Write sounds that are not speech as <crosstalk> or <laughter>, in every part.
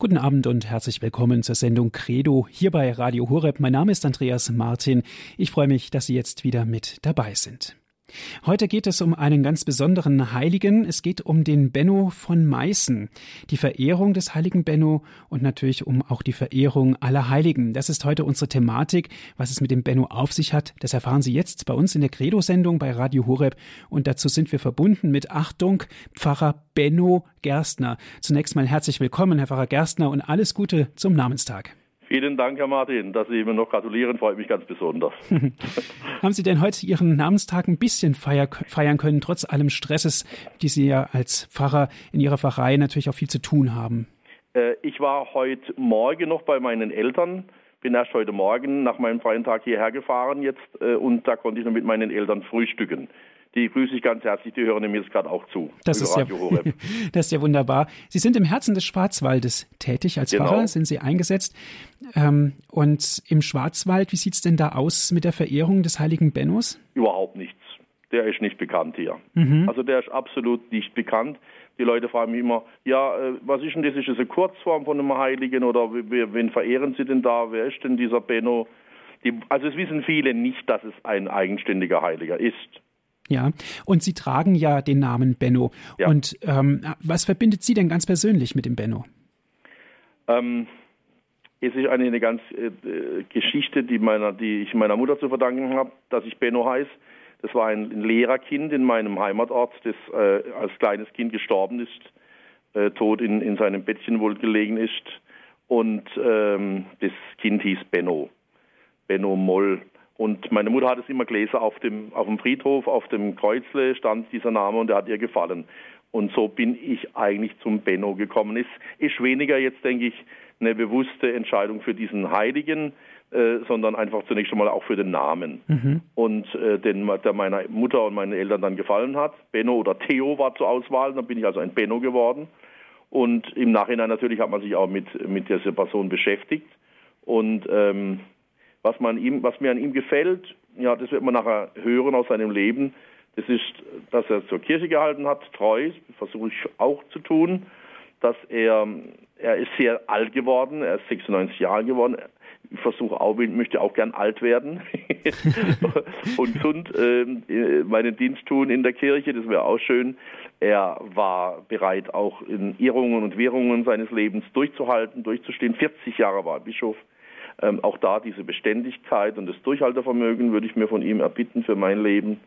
Guten Abend und herzlich willkommen zur Sendung Credo hier bei Radio Horeb. Mein Name ist Andreas Martin. Ich freue mich, dass Sie jetzt wieder mit dabei sind. Heute geht es um einen ganz besonderen Heiligen. Es geht um den Benno von Meißen, die Verehrung des heiligen Benno und natürlich um auch die Verehrung aller Heiligen. Das ist heute unsere Thematik. Was es mit dem Benno auf sich hat, das erfahren Sie jetzt bei uns in der Credo-Sendung bei Radio Horeb. Und dazu sind wir verbunden mit Achtung, Pfarrer Benno Gerstner. Zunächst mal herzlich willkommen, Herr Pfarrer Gerstner, und alles Gute zum Namenstag. Vielen Dank, Herr Martin, dass Sie mir noch gratulieren, freut mich ganz besonders. <laughs> Haben Sie denn heute Ihren Namenstag ein bisschen feiern können, trotz allem Stresses, die Sie ja als Pfarrer in Ihrer Pfarrei natürlich auch viel zu tun haben? Äh, ich war heute Morgen noch bei meinen Eltern, bin erst heute Morgen nach meinem freien Tag hierher gefahren jetzt äh, und da konnte ich noch mit meinen Eltern frühstücken. Die grüße ich ganz herzlich, die hören mir jetzt gerade auch zu. Das ist, ja, <laughs> das ist ja wunderbar. Sie sind im Herzen des Schwarzwaldes tätig als genau. Pfarrer, sind Sie eingesetzt. Ähm, und im Schwarzwald, wie sieht es denn da aus mit der Verehrung des heiligen Bennos? Überhaupt nichts. Der ist nicht bekannt hier. Mhm. Also der ist absolut nicht bekannt. Die Leute fragen mich immer, ja, äh, was ist denn das? Ist das eine Kurzform von einem Heiligen oder wen verehren Sie denn da? Wer ist denn dieser Benno? Die, also es wissen viele nicht, dass es ein eigenständiger Heiliger ist. Ja, und Sie tragen ja den Namen Benno. Ja. Und ähm, was verbindet Sie denn ganz persönlich mit dem Benno? Ähm, es ist eine, eine ganz äh, Geschichte, die, meiner, die ich meiner Mutter zu verdanken habe, dass ich Benno heiße. Das war ein, ein Lehrerkind in meinem Heimatort, das äh, als kleines Kind gestorben ist, äh, tot in, in seinem Bettchen wohl gelegen ist. Und ähm, das Kind hieß Benno, Benno Moll. Und meine Mutter hat es immer gelesen auf dem, auf dem Friedhof, auf dem Kreuzle stand dieser Name und der hat ihr gefallen. Und so bin ich eigentlich zum Benno gekommen. Es ist weniger jetzt, denke ich, eine bewusste Entscheidung für diesen Heiligen, äh, sondern einfach zunächst einmal auch für den Namen. Mhm. Und äh, den der meiner Mutter und meinen Eltern dann gefallen hat. Benno oder Theo war zur Auswahl, dann bin ich also ein Benno geworden. Und im Nachhinein natürlich hat man sich auch mit, mit dieser Person beschäftigt. Und ähm, was, man ihm, was mir an ihm gefällt, ja, das wird man nachher hören aus seinem Leben. Das ist, dass er zur Kirche gehalten hat, treu, versuche ich auch zu tun. Dass er, er ist sehr alt geworden, er ist 96 Jahre geworden. Ich versuche auch, möchte auch gern alt werden <laughs> und gesund äh, meinen Dienst tun in der Kirche, das wäre auch schön. Er war bereit, auch in Irrungen und Wirrungen seines Lebens durchzuhalten, durchzustehen. 40 Jahre war er Bischof. Ähm, auch da diese Beständigkeit und das Durchhaltevermögen würde ich mir von ihm erbitten für mein Leben.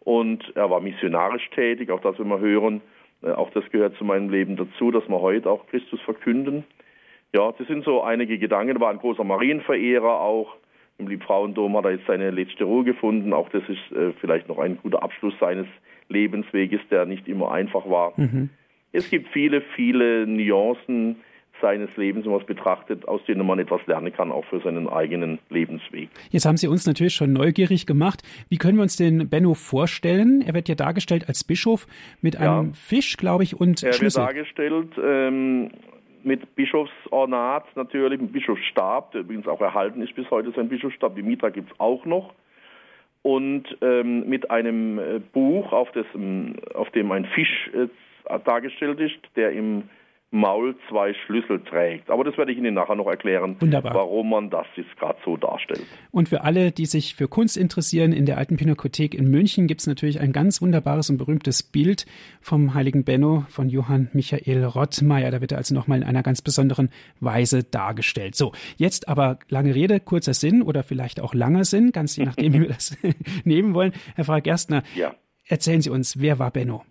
Und er war missionarisch tätig, auch das, wenn wir hören, äh, auch das gehört zu meinem Leben dazu, dass wir heute auch Christus verkünden. Ja, das sind so einige Gedanken. Er war ein großer Marienverehrer auch. Im Liebfrauendom hat er jetzt seine letzte Ruhe gefunden. Auch das ist äh, vielleicht noch ein guter Abschluss seines Lebensweges, der nicht immer einfach war. Mhm. Es gibt viele, viele Nuancen, seines Lebens, wenn man es betrachtet, aus denen man etwas lernen kann, auch für seinen eigenen Lebensweg. Jetzt haben Sie uns natürlich schon neugierig gemacht. Wie können wir uns den Benno vorstellen? Er wird ja dargestellt als Bischof mit einem ja. Fisch, glaube ich, und er Schlüssel. Er wird dargestellt ähm, mit Bischofsornat natürlich, mit Bischofsstab, der übrigens auch erhalten ist bis heute sein Bischofsstab. Die Mitra gibt es auch noch. Und ähm, mit einem äh, Buch, auf, das, auf dem ein Fisch äh, dargestellt ist, der im Maul zwei Schlüssel trägt. Aber das werde ich Ihnen nachher noch erklären, Wunderbar. warum man das jetzt gerade so darstellt. Und für alle, die sich für Kunst interessieren, in der Alten Pinakothek in München gibt es natürlich ein ganz wunderbares und berühmtes Bild vom heiligen Benno von Johann Michael Rottmeier. Da wird er also nochmal in einer ganz besonderen Weise dargestellt. So, jetzt aber lange Rede, kurzer Sinn oder vielleicht auch langer Sinn, ganz je nachdem, wie wir das <laughs> nehmen wollen. Herr Frau Gerstner, ja. erzählen Sie uns, wer war Benno?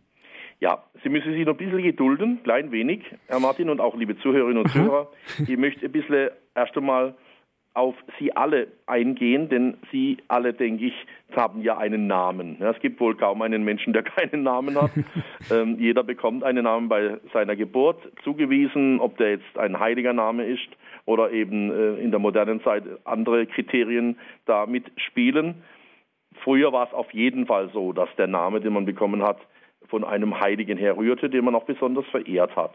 Ja, Sie müssen sich noch ein bisschen gedulden, klein wenig, Herr Martin und auch liebe Zuhörerinnen und Zuhörer. Ich möchte ein bisschen erst einmal auf Sie alle eingehen, denn Sie alle, denke ich, haben ja einen Namen. Ja, es gibt wohl kaum einen Menschen, der <laughs> keinen Namen hat. ähm, jeder bekommt einen Namen bei seiner Geburt zugewiesen, ob der jetzt ein heiliger Name ist oder eben äh, in der modernen Zeit andere Kriterien da mitspielen. Früher war es auf jeden Fall so, dass der Name, den man bekommen hat, von einem Heiligen herrührte, den man auch besonders verehrt hat.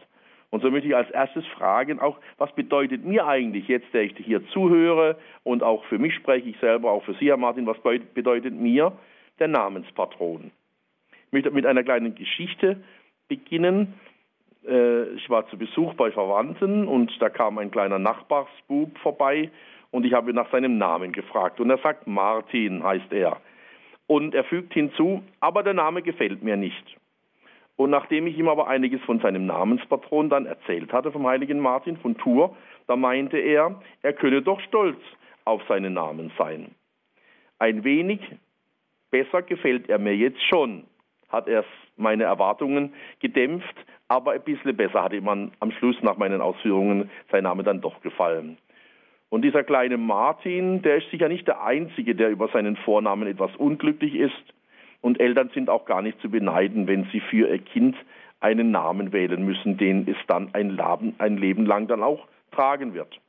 Und so möchte ich als erstes fragen, auch was bedeutet mir eigentlich jetzt, der ich hier zuhöre und auch für mich spreche ich selber, auch für Sie, Herr Martin, was bedeutet mir der Namenspatron? Ich möchte mit einer kleinen Geschichte beginnen. äh, ich war zu Besuch bei Verwandten und da kam ein kleiner Nachbarsbub vorbei und ich habe nach seinem Namen gefragt und er sagt, Martin heißt er. Und er fügt hinzu, aber der Name gefällt mir nicht. Und nachdem ich ihm aber einiges von seinem Namenspatron dann erzählt hatte, vom heiligen Martin von Tours, da meinte er, er könne doch stolz auf seinen Namen sein. Ein wenig besser gefällt er mir jetzt schon, hat er meine Erwartungen gedämpft, aber ein bisschen besser hatte man am Schluss nach meinen Ausführungen sein Name dann doch gefallen. Und dieser kleine Martin, der ist sicher nicht der Einzige, der über seinen Vornamen etwas unglücklich ist. Und Eltern sind auch gar nicht zu beneiden, wenn sie für ihr Kind einen Namen wählen müssen, den es dann ein Leben, ein Leben lang dann auch tragen wird.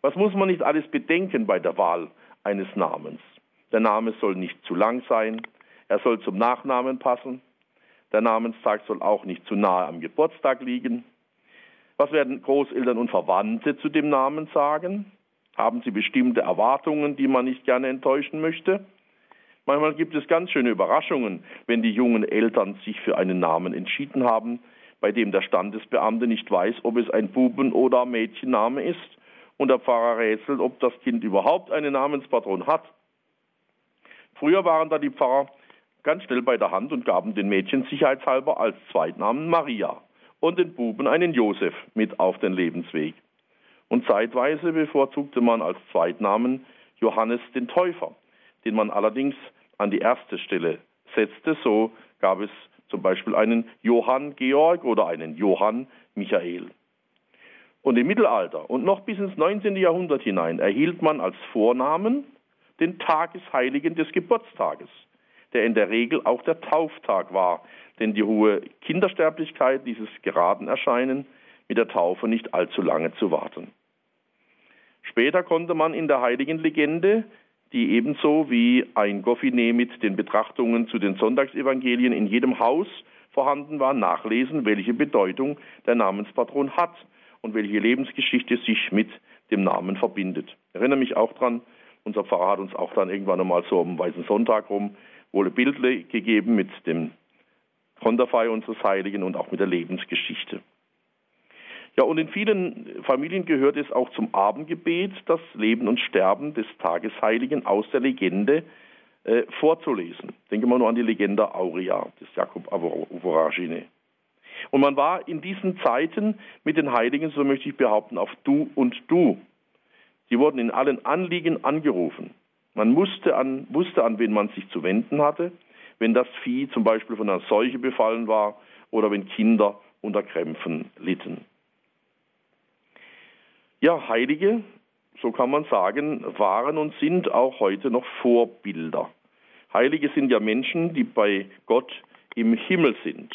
Was muss man nicht alles bedenken bei der Wahl eines Namens? Der Name soll nicht zu lang sein, er soll zum Nachnamen passen, der Namenstag soll auch nicht zu nahe am Geburtstag liegen. Was werden Großeltern und Verwandte zu dem Namen sagen? Haben sie bestimmte Erwartungen, die man nicht gerne enttäuschen möchte? Manchmal gibt es ganz schöne Überraschungen, wenn die jungen Eltern sich für einen Namen entschieden haben, bei dem der Standesbeamte nicht weiß, ob es ein Buben- oder Mädchenname ist und der Pfarrer rätselt, ob das Kind überhaupt einen Namenspatron hat. Früher waren da die Pfarrer ganz schnell bei der Hand und gaben den Mädchen sicherheitshalber als Zweitnamen Maria und den Buben einen Josef mit auf den Lebensweg. Und zeitweise bevorzugte man als Zweitnamen Johannes den Täufer, den man allerdings an die erste Stelle setzte. So gab es zum Beispiel einen Johann Georg oder einen Johann Michael. Und im Mittelalter und noch bis ins 19. Jahrhundert hinein erhielt man als Vornamen den Tagesheiligen des Geburtstages der in der Regel auch der Tauftag war, denn die hohe Kindersterblichkeit, dieses geraden Erscheinen, mit der Taufe nicht allzu lange zu warten. Später konnte man in der heiligen Legende, die ebenso wie ein Goffiné mit den Betrachtungen zu den Sonntagsevangelien in jedem Haus vorhanden war, nachlesen, welche Bedeutung der Namenspatron hat und welche Lebensgeschichte sich mit dem Namen verbindet. Ich erinnere mich auch dran, unser Pfarrer hat uns auch dann irgendwann einmal so am Weißen Sonntag rum wohl Bild gegeben mit dem Konterfei unseres Heiligen und auch mit der Lebensgeschichte. Ja, und in vielen Familien gehört es auch zum Abendgebet, das Leben und Sterben des Tagesheiligen aus der Legende äh, vorzulesen. Denken wir nur an die Legende Aurea des Jakob Voragine. Und man war in diesen Zeiten mit den Heiligen, so möchte ich behaupten, auf Du und Du. Sie wurden in allen Anliegen angerufen. Man musste an, wusste, an wen man sich zu wenden hatte, wenn das Vieh zum Beispiel von einer Seuche befallen war oder wenn Kinder unter Krämpfen litten. Ja, Heilige, so kann man sagen, waren und sind auch heute noch Vorbilder. Heilige sind ja Menschen, die bei Gott im Himmel sind.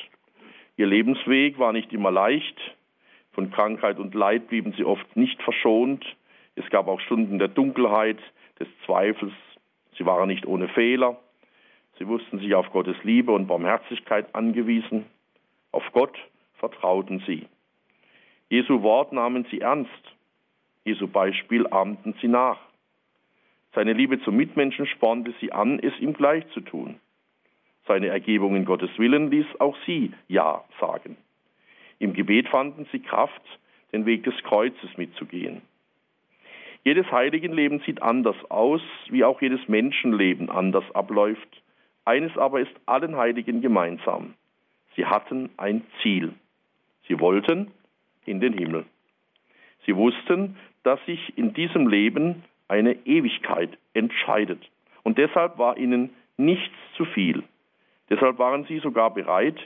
Ihr Lebensweg war nicht immer leicht. Von Krankheit und Leid blieben sie oft nicht verschont. Es gab auch Stunden der Dunkelheit, des Zweifels. Sie waren nicht ohne Fehler. Sie wussten sich auf Gottes Liebe und Barmherzigkeit angewiesen. Auf Gott vertrauten sie. Jesu Wort nahmen sie ernst. Jesu Beispiel ahmten sie nach. Seine Liebe zum Mitmenschen spornte sie an, es ihm gleich zu tun. Seine Ergebung in Gottes Willen ließ auch sie Ja sagen. Im Gebet fanden sie Kraft, den Weg des Kreuzes mitzugehen. Jedes Heiligenleben sieht anders aus, wie auch jedes Menschenleben anders abläuft. Eines aber ist allen Heiligen gemeinsam. Sie hatten ein Ziel. Sie wollten in den Himmel. Sie wussten, dass sich in diesem Leben eine Ewigkeit entscheidet. Und deshalb war ihnen nichts zu viel. Deshalb waren sie sogar bereit,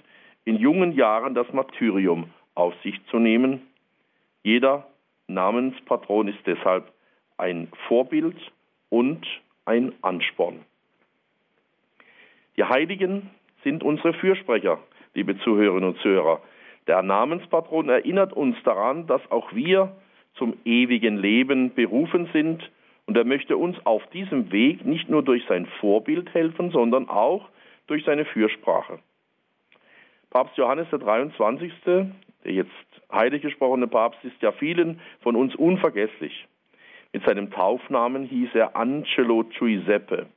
in jungen Jahren das Martyrium auf sich zu nehmen. Jeder Namenspatron ist deshalb ein Vorbild und ein Ansporn. Die Heiligen sind unsere Fürsprecher, liebe Zuhörerinnen und Zuhörer. Der Namenspatron erinnert uns daran, dass auch wir zum ewigen Leben berufen sind und er möchte uns auf diesem Weg nicht nur durch sein Vorbild helfen, sondern auch durch seine Fürsprache. Papst Johannes der 23., der jetzt heilig gesprochene Papst, ist ja vielen von uns unvergesslich. Mit seinem Taufnamen hieß er Angelo Giuseppe.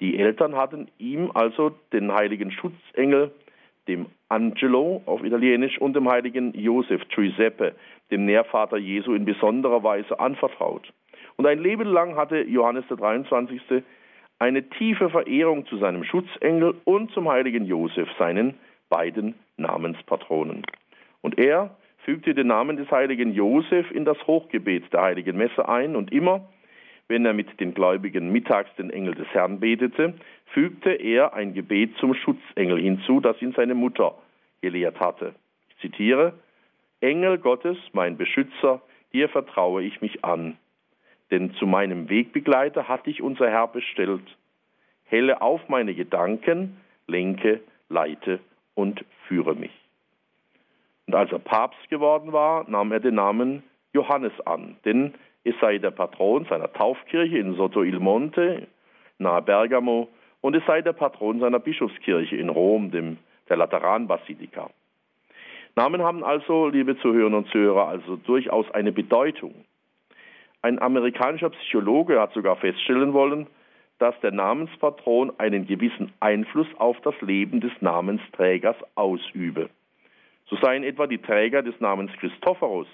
Die Eltern hatten ihm also den heiligen Schutzengel, dem Angelo auf Italienisch und dem heiligen Josef Giuseppe, dem Nährvater Jesu, in besonderer Weise anvertraut. Und ein Leben lang hatte Johannes der 23. eine tiefe Verehrung zu seinem Schutzengel und zum heiligen Josef, seinen beiden Namenspatronen. Und er fügte den Namen des heiligen Josef in das Hochgebet der heiligen Messe ein und immer, wenn er mit den Gläubigen mittags den Engel des Herrn betete, fügte er ein Gebet zum Schutzengel hinzu, das ihn seine Mutter gelehrt hatte. Ich zitiere, Engel Gottes, mein Beschützer, dir vertraue ich mich an. Denn zu meinem Wegbegleiter hat dich unser Herr bestellt. Helle auf meine Gedanken, lenke, leite und führe mich. Und als er Papst geworden war, nahm er den Namen Johannes an, denn es sei der Patron seiner Taufkirche in Sotto il Monte, nahe Bergamo, und es sei der Patron seiner Bischofskirche in Rom, dem, der Lateranbasilika. Namen haben also, liebe Zuhörerinnen und Zuhörer, also durchaus eine Bedeutung. Ein amerikanischer Psychologe hat sogar feststellen wollen, dass der Namenspatron einen gewissen Einfluss auf das Leben des Namensträgers ausübe. So seien etwa die Träger des Namens Christophorus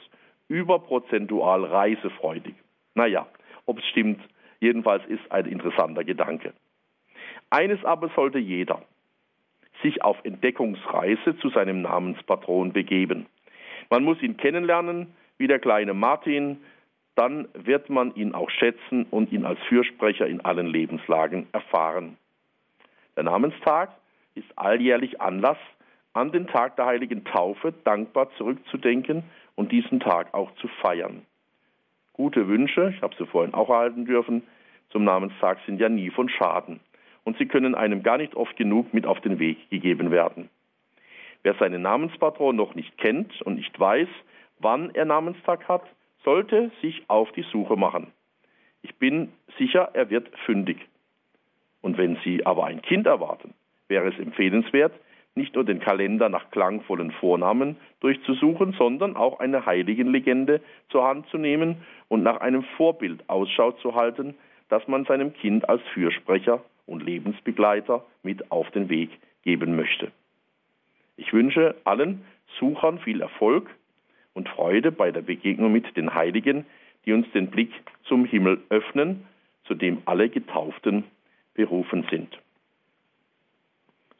überprozentual reisefreudig. Naja, ob es stimmt, jedenfalls ist ein interessanter Gedanke. Eines aber sollte jeder, sich auf Entdeckungsreise zu seinem Namenspatron begeben. Man muss ihn kennenlernen, wie der kleine Martin, dann wird man ihn auch schätzen und ihn als Fürsprecher in allen Lebenslagen erfahren. Der Namenstag ist alljährlich Anlass, an den Tag der heiligen Taufe dankbar zurückzudenken und diesen Tag auch zu feiern. Gute Wünsche, ich habe sie vorhin auch erhalten dürfen, zum Namenstag sind ja nie von Schaden und sie können einem gar nicht oft genug mit auf den Weg gegeben werden. Wer seinen Namenspatron noch nicht kennt und nicht weiß, wann er Namenstag hat, sollte sich auf die Suche machen. Ich bin sicher, er wird fündig. Und wenn Sie aber ein Kind erwarten, wäre es empfehlenswert, nicht nur den Kalender nach klangvollen Vornamen durchzusuchen, sondern auch eine Heiligenlegende zur Hand zu nehmen und nach einem Vorbild Ausschau zu halten, das man seinem Kind als Fürsprecher und Lebensbegleiter mit auf den Weg geben möchte. Ich wünsche allen Suchern viel Erfolg und Freude bei der Begegnung mit den Heiligen, die uns den Blick zum Himmel öffnen, zu dem alle Getauften berufen sind.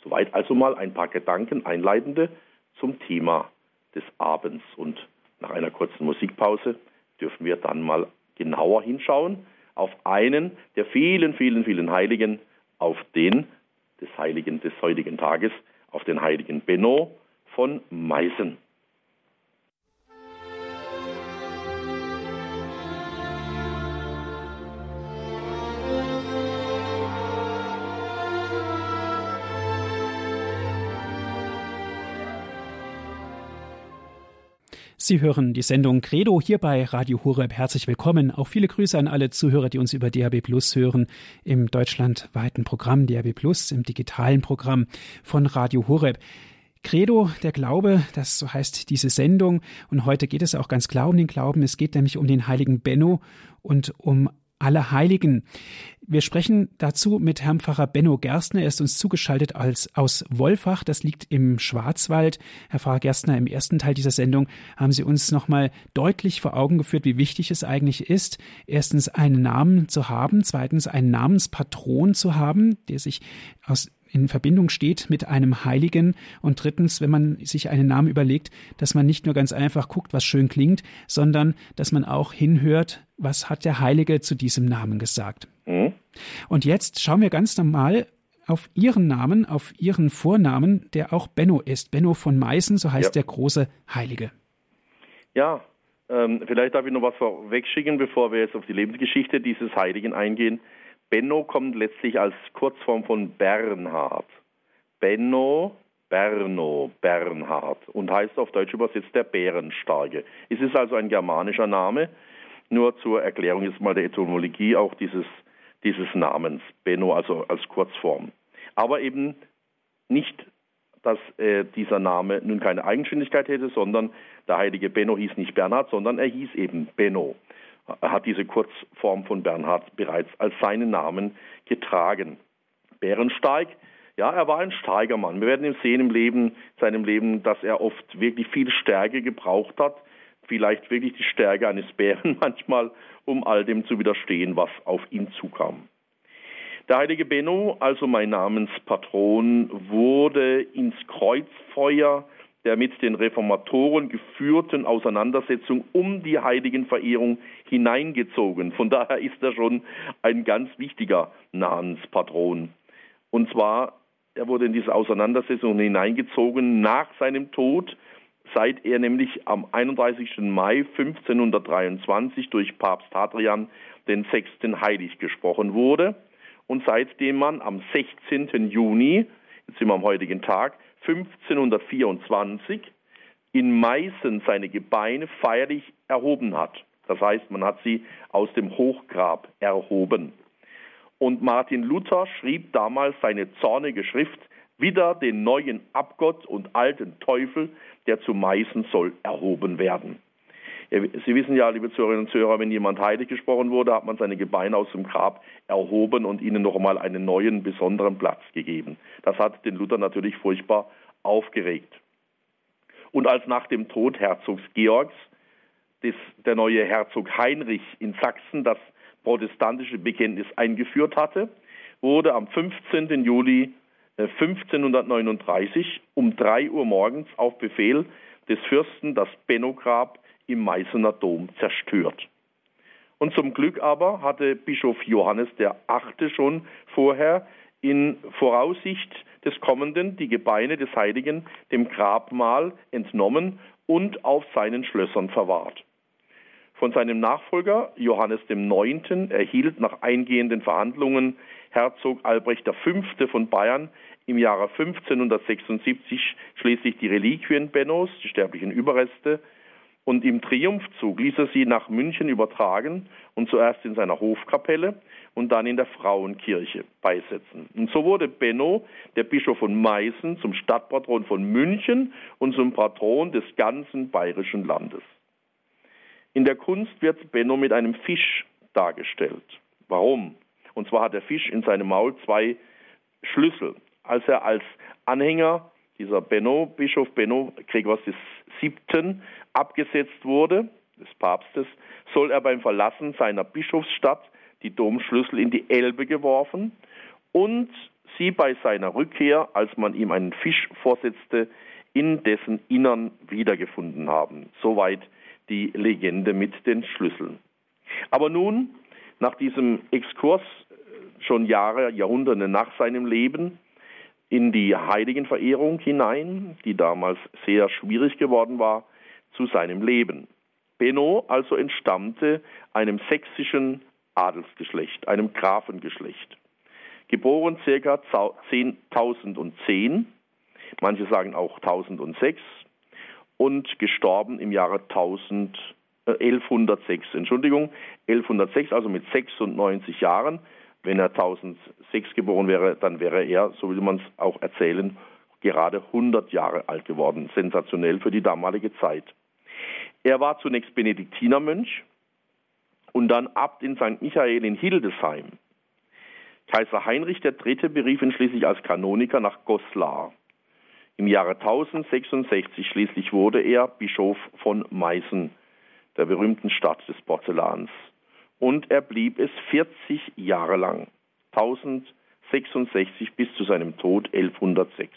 Soweit also mal ein paar Gedanken einleitende zum Thema des Abends. Und nach einer kurzen Musikpause dürfen wir dann mal genauer hinschauen auf einen der vielen, vielen, vielen Heiligen, auf den des Heiligen des heutigen Tages, auf den Heiligen Benno von Meißen. Sie hören die Sendung Credo hier bei Radio Horeb. Herzlich willkommen. Auch viele Grüße an alle Zuhörer, die uns über DAB Plus hören, im deutschlandweiten Programm DAB Plus, im digitalen Programm von Radio Horeb. Credo, der Glaube, das so heißt diese Sendung. Und heute geht es auch ganz klar um den Glauben. Es geht nämlich um den heiligen Benno und um alle Heiligen. Wir sprechen dazu mit Herrn Pfarrer Benno Gerstner. Er ist uns zugeschaltet als, aus Wolfach. Das liegt im Schwarzwald. Herr Pfarrer Gerstner, im ersten Teil dieser Sendung haben Sie uns nochmal deutlich vor Augen geführt, wie wichtig es eigentlich ist, erstens einen Namen zu haben, zweitens einen Namenspatron zu haben, der sich aus in Verbindung steht mit einem Heiligen und drittens, wenn man sich einen Namen überlegt, dass man nicht nur ganz einfach guckt, was schön klingt, sondern dass man auch hinhört, was hat der Heilige zu diesem Namen gesagt. Mhm. Und jetzt schauen wir ganz normal auf Ihren Namen, auf Ihren Vornamen, der auch Benno ist. Benno von Meißen, so heißt ja. der große Heilige. Ja, ähm, vielleicht darf ich noch was vorwegschicken, bevor wir jetzt auf die Lebensgeschichte dieses Heiligen eingehen. Benno kommt letztlich als Kurzform von Bernhard. Benno, Berno, Bernhard und heißt auf Deutsch übersetzt der Bärenstarke. Es ist also ein germanischer Name. Nur zur Erklärung jetzt mal der Etymologie auch dieses, dieses Namens, Benno, also als Kurzform. Aber eben nicht, dass äh, dieser Name nun keine Eigenständigkeit hätte, sondern der heilige Benno hieß nicht Bernhard, sondern er hieß eben Benno. Hat diese Kurzform von Bernhard bereits als seinen Namen getragen. Bärensteig Ja, er war ein starker Mann. Wir werden sehen im Leben, seinem Leben, dass er oft wirklich viel Stärke gebraucht hat, vielleicht wirklich die Stärke eines Bären <laughs> manchmal, um all dem zu widerstehen, was auf ihn zukam. Der heilige Benno, also mein Namenspatron, wurde ins Kreuzfeuer der mit den Reformatoren geführten Auseinandersetzung um die Heiligenverehrung hineingezogen. Von daher ist er schon ein ganz wichtiger Namenspatron. Und zwar, er wurde in diese Auseinandersetzung hineingezogen nach seinem Tod, seit er nämlich am 31. Mai 1523 durch Papst Hadrian den Sechsten heilig gesprochen wurde und seitdem man am 16. Juni, jetzt sind wir am heutigen Tag, 1524 in Meißen seine Gebeine feierlich erhoben hat. Das heißt, man hat sie aus dem Hochgrab erhoben. Und Martin Luther schrieb damals seine zornige Schrift, wieder den neuen Abgott und alten Teufel, der zu Meißen soll erhoben werden. Sie wissen ja, liebe Zuhörerinnen und Zuhörer, wenn jemand heilig gesprochen wurde, hat man seine Gebeine aus dem Grab erhoben und ihnen noch einmal einen neuen, besonderen Platz gegeben. Das hat den Luther natürlich furchtbar aufgeregt. Und als nach dem Tod Herzogs Georgs des, der neue Herzog Heinrich in Sachsen das protestantische Bekenntnis eingeführt hatte, wurde am 15. Juli 1539 äh, um drei Uhr morgens auf Befehl des Fürsten das Benno-Grab im Meißener Dom zerstört. Und zum Glück aber hatte Bischof Johannes der Achte schon vorher in Voraussicht des Kommenden die Gebeine des Heiligen dem Grabmal entnommen und auf seinen Schlössern verwahrt. Von seinem Nachfolger Johannes IX. erhielt nach eingehenden Verhandlungen Herzog Albrecht V. von Bayern im Jahre 1576 schließlich die Reliquien Bennos, die sterblichen Überreste, und im Triumphzug ließ er sie nach München übertragen und zuerst in seiner Hofkapelle und dann in der Frauenkirche beisetzen. Und so wurde Benno, der Bischof von Meißen, zum Stadtpatron von München und zum Patron des ganzen bayerischen Landes. In der Kunst wird Benno mit einem Fisch dargestellt. Warum? Und zwar hat der Fisch in seinem Maul zwei Schlüssel. Als er als Anhänger dieser Benno, Bischof Benno Gregors VII. Abgesetzt wurde, des Papstes, soll er beim Verlassen seiner Bischofsstadt die Domschlüssel in die Elbe geworfen und sie bei seiner Rückkehr, als man ihm einen Fisch vorsetzte, in dessen Innern wiedergefunden haben. Soweit die Legende mit den Schlüsseln. Aber nun, nach diesem Exkurs, schon Jahre, Jahrhunderte nach seinem Leben, in die Heiligenverehrung hinein, die damals sehr schwierig geworden war, zu seinem Leben. Benno also entstammte einem sächsischen Adelsgeschlecht, einem Grafengeschlecht. Geboren ca. 1010, manche sagen auch 1006 und gestorben im Jahre 1000, äh, 1106, Entschuldigung, 1106, also mit 96 Jahren, wenn er 1006 geboren wäre, dann wäre er, so will man es auch erzählen, gerade 100 Jahre alt geworden. Sensationell für die damalige Zeit. Er war zunächst Benediktinermönch und dann Abt in St. Michael in Hildesheim. Kaiser Heinrich III. berief ihn schließlich als Kanoniker nach Goslar. Im Jahre 1066 schließlich wurde er Bischof von Meißen, der berühmten Stadt des Porzellans und er blieb es 40 Jahre lang, 1066 bis zu seinem Tod 1106.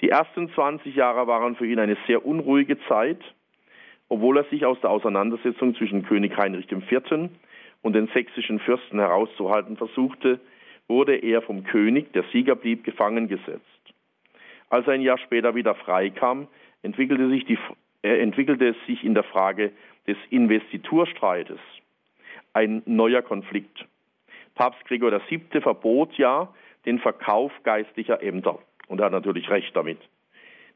Die ersten 20 Jahre waren für ihn eine sehr unruhige Zeit, obwohl er sich aus der Auseinandersetzung zwischen König Heinrich IV. und den sächsischen Fürsten herauszuhalten versuchte, wurde er vom König, der Sieger blieb, gefangen gesetzt. Als er ein Jahr später wieder freikam, entwickelte sich, die, äh, entwickelte es sich in der Frage des Investiturstreites ein neuer Konflikt. Papst Gregor VII. verbot ja den Verkauf geistlicher Ämter. Und er hat natürlich recht damit.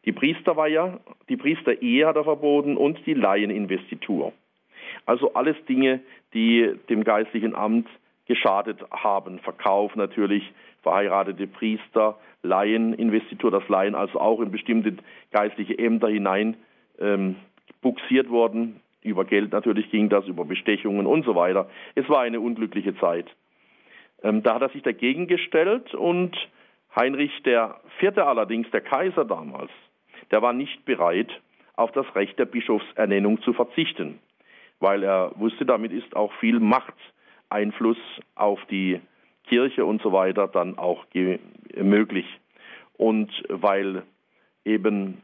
Die Priesterweihe, die Priesterehe hat er verboten und die Laieninvestitur. Also alles Dinge, die dem geistlichen Amt geschadet haben. Verkauf natürlich, verheiratete Priester, Laieninvestitur, das Laien also auch in bestimmte geistliche Ämter hinein ähm, buxiert worden, über Geld natürlich ging das, über Bestechungen und so weiter. Es war eine unglückliche Zeit. Ähm, da hat er sich dagegen gestellt und Heinrich Vierte allerdings, der Kaiser damals, der war nicht bereit, auf das Recht der Bischofsernennung zu verzichten, weil er wusste, damit ist auch viel Machteinfluss auf die Kirche und so weiter dann auch möglich. Und weil eben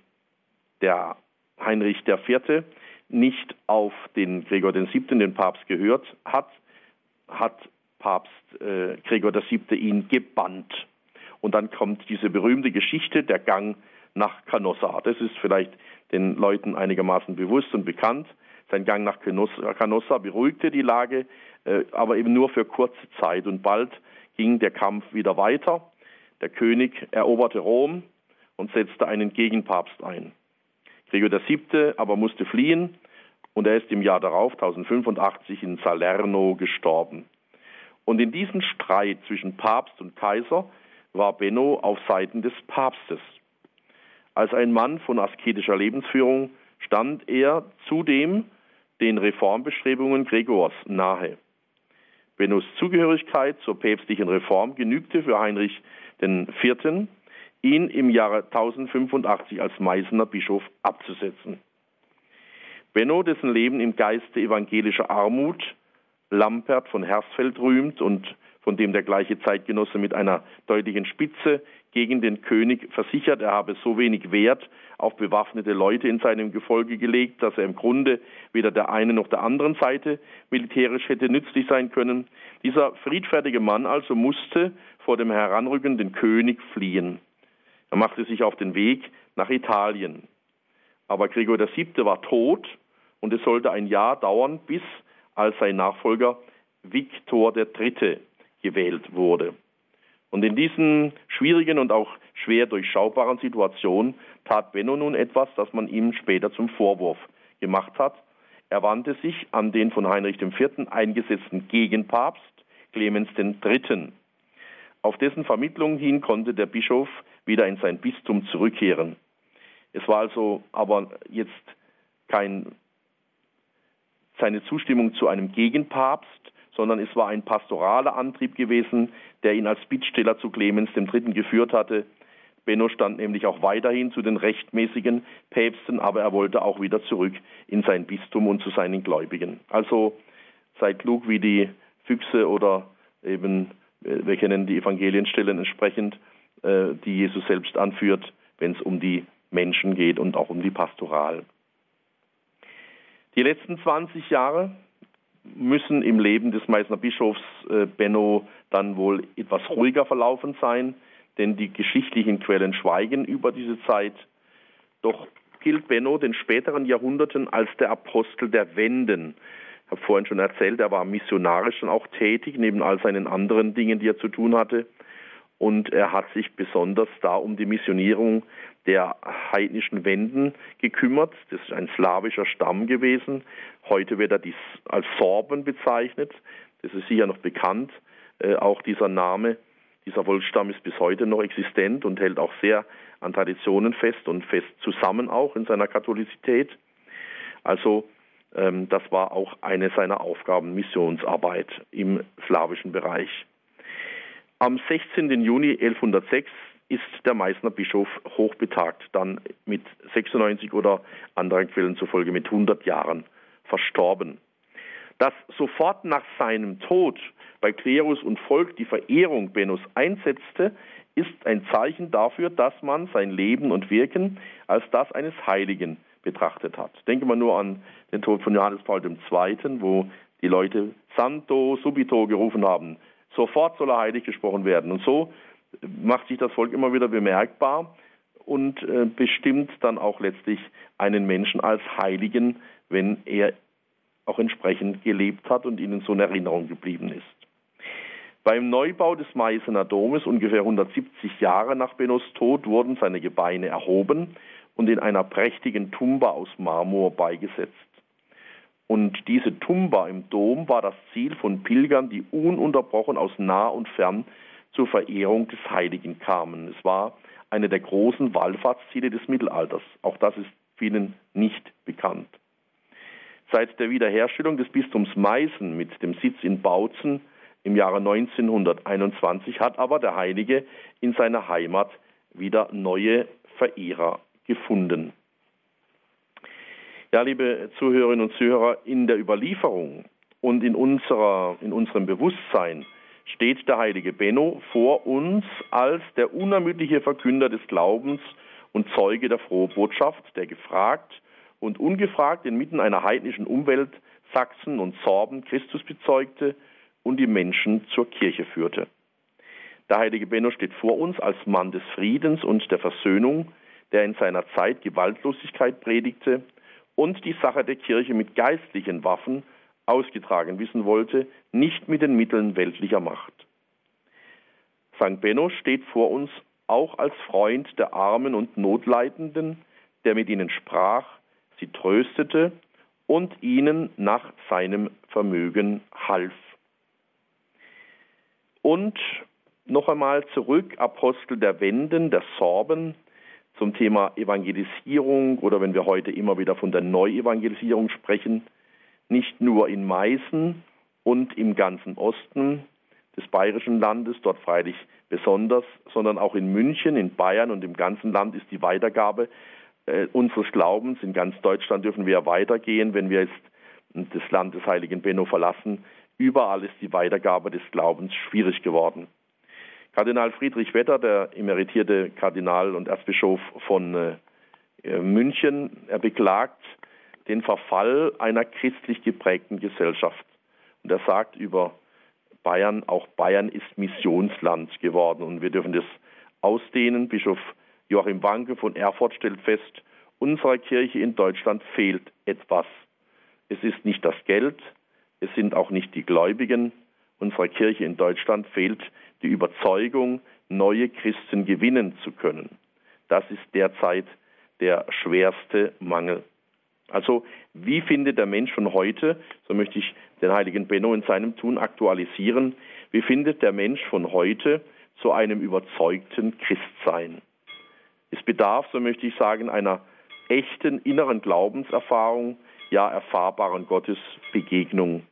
der Heinrich IV. nicht auf den Gregor VII., den Papst, gehört hat, hat Papst äh, Gregor VII. ihn gebannt. Und dann kommt diese berühmte Geschichte, der Gang nach Canossa. Das ist vielleicht den Leuten einigermaßen bewusst und bekannt. Sein Gang nach Canossa beruhigte die Lage, äh, aber eben nur für kurze Zeit. Und bald ging der Kampf wieder weiter. Der König eroberte Rom und setzte einen Gegenpapst ein. Gregor VII. aber musste fliehen und er ist im Jahr darauf, 1085, in Salerno gestorben. Und in diesem Streit zwischen Papst und Kaiser war Benno auf Seiten des Papstes. Als ein Mann von asketischer Lebensführung stand er zudem den Reformbestrebungen Gregors nahe. Bennos Zugehörigkeit zur päpstlichen Reform genügte für Heinrich IV., ihn im Jahre 1085 als Meißener Bischof abzusetzen. Benno, dessen Leben im Geiste evangelischer Armut Lampert von Hersfeld rühmt und von dem der gleiche Zeitgenosse mit einer deutlichen Spitze gegen den König versichert, er habe so wenig Wert auf bewaffnete Leute in seinem Gefolge gelegt, dass er im Grunde weder der einen noch der anderen Seite militärisch hätte nützlich sein können. Dieser friedfertige Mann also musste vor dem heranrückenden König fliehen. Er machte sich auf den Weg nach Italien. Aber Gregor VII. war tot und es sollte ein Jahr dauern, bis als sein Nachfolger Viktor III. gewählt wurde. Und in diesen schwierigen und auch schwer durchschaubaren Situationen tat Benno nun etwas, das man ihm später zum Vorwurf gemacht hat. Er wandte sich an den von Heinrich IV. eingesetzten Gegenpapst Clemens III. Auf dessen Vermittlung hin konnte der Bischof wieder in sein Bistum zurückkehren. Es war also aber jetzt kein seine Zustimmung zu einem Gegenpapst, sondern es war ein pastoraler Antrieb gewesen, der ihn als Bittsteller zu Clemens III. geführt hatte. Benno stand nämlich auch weiterhin zu den rechtmäßigen Päpsten, aber er wollte auch wieder zurück in sein Bistum und zu seinen Gläubigen. Also sei klug wie die Füchse oder eben, äh, wir kennen die Evangelienstellen entsprechend, äh, die Jesus selbst anführt, wenn es um die Menschen geht und auch um die Pastoral. Die letzten 20 Jahre müssen im Leben des Meißner Bischofs äh, Benno dann wohl etwas ruhiger verlaufen sein, denn die geschichtlichen Quellen schweigen über diese Zeit. Doch gilt Benno den späteren Jahrhunderten als der Apostel der Wenden. Ich habe vorhin schon erzählt, er war missionarisch dann auch tätig, neben all seinen anderen Dingen, die er zu tun hatte. Und er hat sich besonders da um die Missionierung der heidnischen Wenden gekümmert. Das ist ein slawischer Stamm gewesen. Heute wird er dies als Sorben bezeichnet. Das ist sicher noch bekannt. Äh, auch dieser Name, dieser Volksstamm ist bis heute noch existent und hält auch sehr an Traditionen fest und fest zusammen auch in seiner Katholizität. Also ähm, das war auch eine seiner Aufgaben, Missionsarbeit im slawischen Bereich. Am 16. Juni 1106 ist der Meißner Bischof hochbetagt, dann mit 96 oder anderen Quellen zufolge mit 100 Jahren verstorben. Dass sofort nach seinem Tod bei Klerus und Volk die Verehrung Bennos einsetzte, ist ein Zeichen dafür, dass man sein Leben und Wirken als das eines Heiligen betrachtet hat. Denke mal nur an den Tod von Johannes Paul II., wo die Leute Santo subito gerufen haben, Sofort soll er heilig gesprochen werden. Und so macht sich das Volk immer wieder bemerkbar und äh, bestimmt dann auch letztlich einen Menschen als Heiligen, wenn er auch entsprechend gelebt hat und ihnen so in Erinnerung geblieben ist. Beim Neubau des Meißener Domes, ungefähr 170 Jahre nach Bennos Tod, wurden seine Gebeine erhoben und in einer prächtigen Tumba aus Marmor beigesetzt. Und diese Tumba im Dom war das Ziel von Pilgern, die ununterbrochen aus nah und fern zur Verehrung des Heiligen kamen. Es war eine der großen Wallfahrtsziele des Mittelalters. Auch das ist vielen nicht bekannt. Seit der Wiederherstellung des Bistums Meißen mit dem Sitz in Bautzen im Jahre 1921 hat aber der Heilige in seiner Heimat wieder neue Verehrer gefunden. Ja, liebe Zuhörerinnen und Zuhörer, in der Überlieferung und in, unserer, in unserem Bewusstsein steht der heilige Benno vor uns als der unermüdliche Verkünder des Glaubens und Zeuge der frohen Botschaft, der gefragt und ungefragt inmitten einer heidnischen Umwelt Sachsen und Sorben Christus bezeugte und die Menschen zur Kirche führte. Der heilige Benno steht vor uns als Mann des Friedens und der Versöhnung, der in seiner Zeit Gewaltlosigkeit predigte und die Sache der Kirche mit geistlichen Waffen ausgetragen wissen wollte, nicht mit den Mitteln weltlicher Macht. St. Benno steht vor uns auch als Freund der Armen und Notleidenden, der mit ihnen sprach, sie tröstete und ihnen nach seinem Vermögen half. Und noch einmal zurück, Apostel der Wenden, der Sorben, zum Thema Evangelisierung oder wenn wir heute immer wieder von der Neuevangelisierung sprechen, nicht nur in Meißen und im ganzen Osten des bayerischen Landes, dort freilich besonders, sondern auch in München, in Bayern und im ganzen Land ist die Weitergabe äh, unseres Glaubens. In ganz Deutschland dürfen wir weitergehen, wenn wir jetzt das Land des heiligen Benno verlassen. Überall ist die Weitergabe des Glaubens schwierig geworden. Kardinal Friedrich Wetter, der emeritierte Kardinal und Erzbischof von äh, München, er beklagt den Verfall einer christlich geprägten Gesellschaft. Und er sagt über Bayern, auch Bayern ist Missionsland geworden und wir dürfen das ausdehnen. Bischof Joachim Wanke von Erfurt stellt fest, unserer Kirche in Deutschland fehlt etwas. Es ist nicht das Geld, es sind auch nicht die Gläubigen. Unserer Kirche in Deutschland fehlt die Überzeugung, neue Christen gewinnen zu können. Das ist derzeit der schwerste Mangel. Also wie findet der Mensch von heute, so möchte ich den heiligen Benno in seinem Tun aktualisieren, wie findet der Mensch von heute zu einem überzeugten Christsein? Es bedarf, so möchte ich sagen, einer echten inneren Glaubenserfahrung, ja erfahrbaren Gottesbegegnung.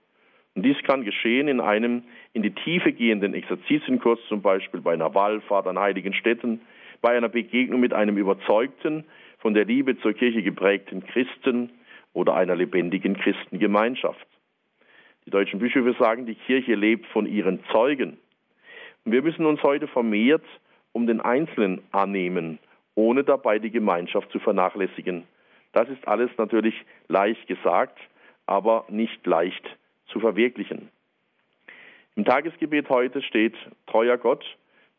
Und dies kann geschehen in einem in die Tiefe gehenden Exerzitienkurs, zum Beispiel bei einer Wallfahrt an heiligen Städten, bei einer Begegnung mit einem überzeugten, von der Liebe zur Kirche geprägten Christen oder einer lebendigen Christengemeinschaft. Die deutschen Bischöfe sagen, die Kirche lebt von ihren Zeugen. Und wir müssen uns heute vermehrt um den Einzelnen annehmen, ohne dabei die Gemeinschaft zu vernachlässigen. Das ist alles natürlich leicht gesagt, aber nicht leicht zu verwirklichen. Im Tagesgebet heute steht, treuer Gott,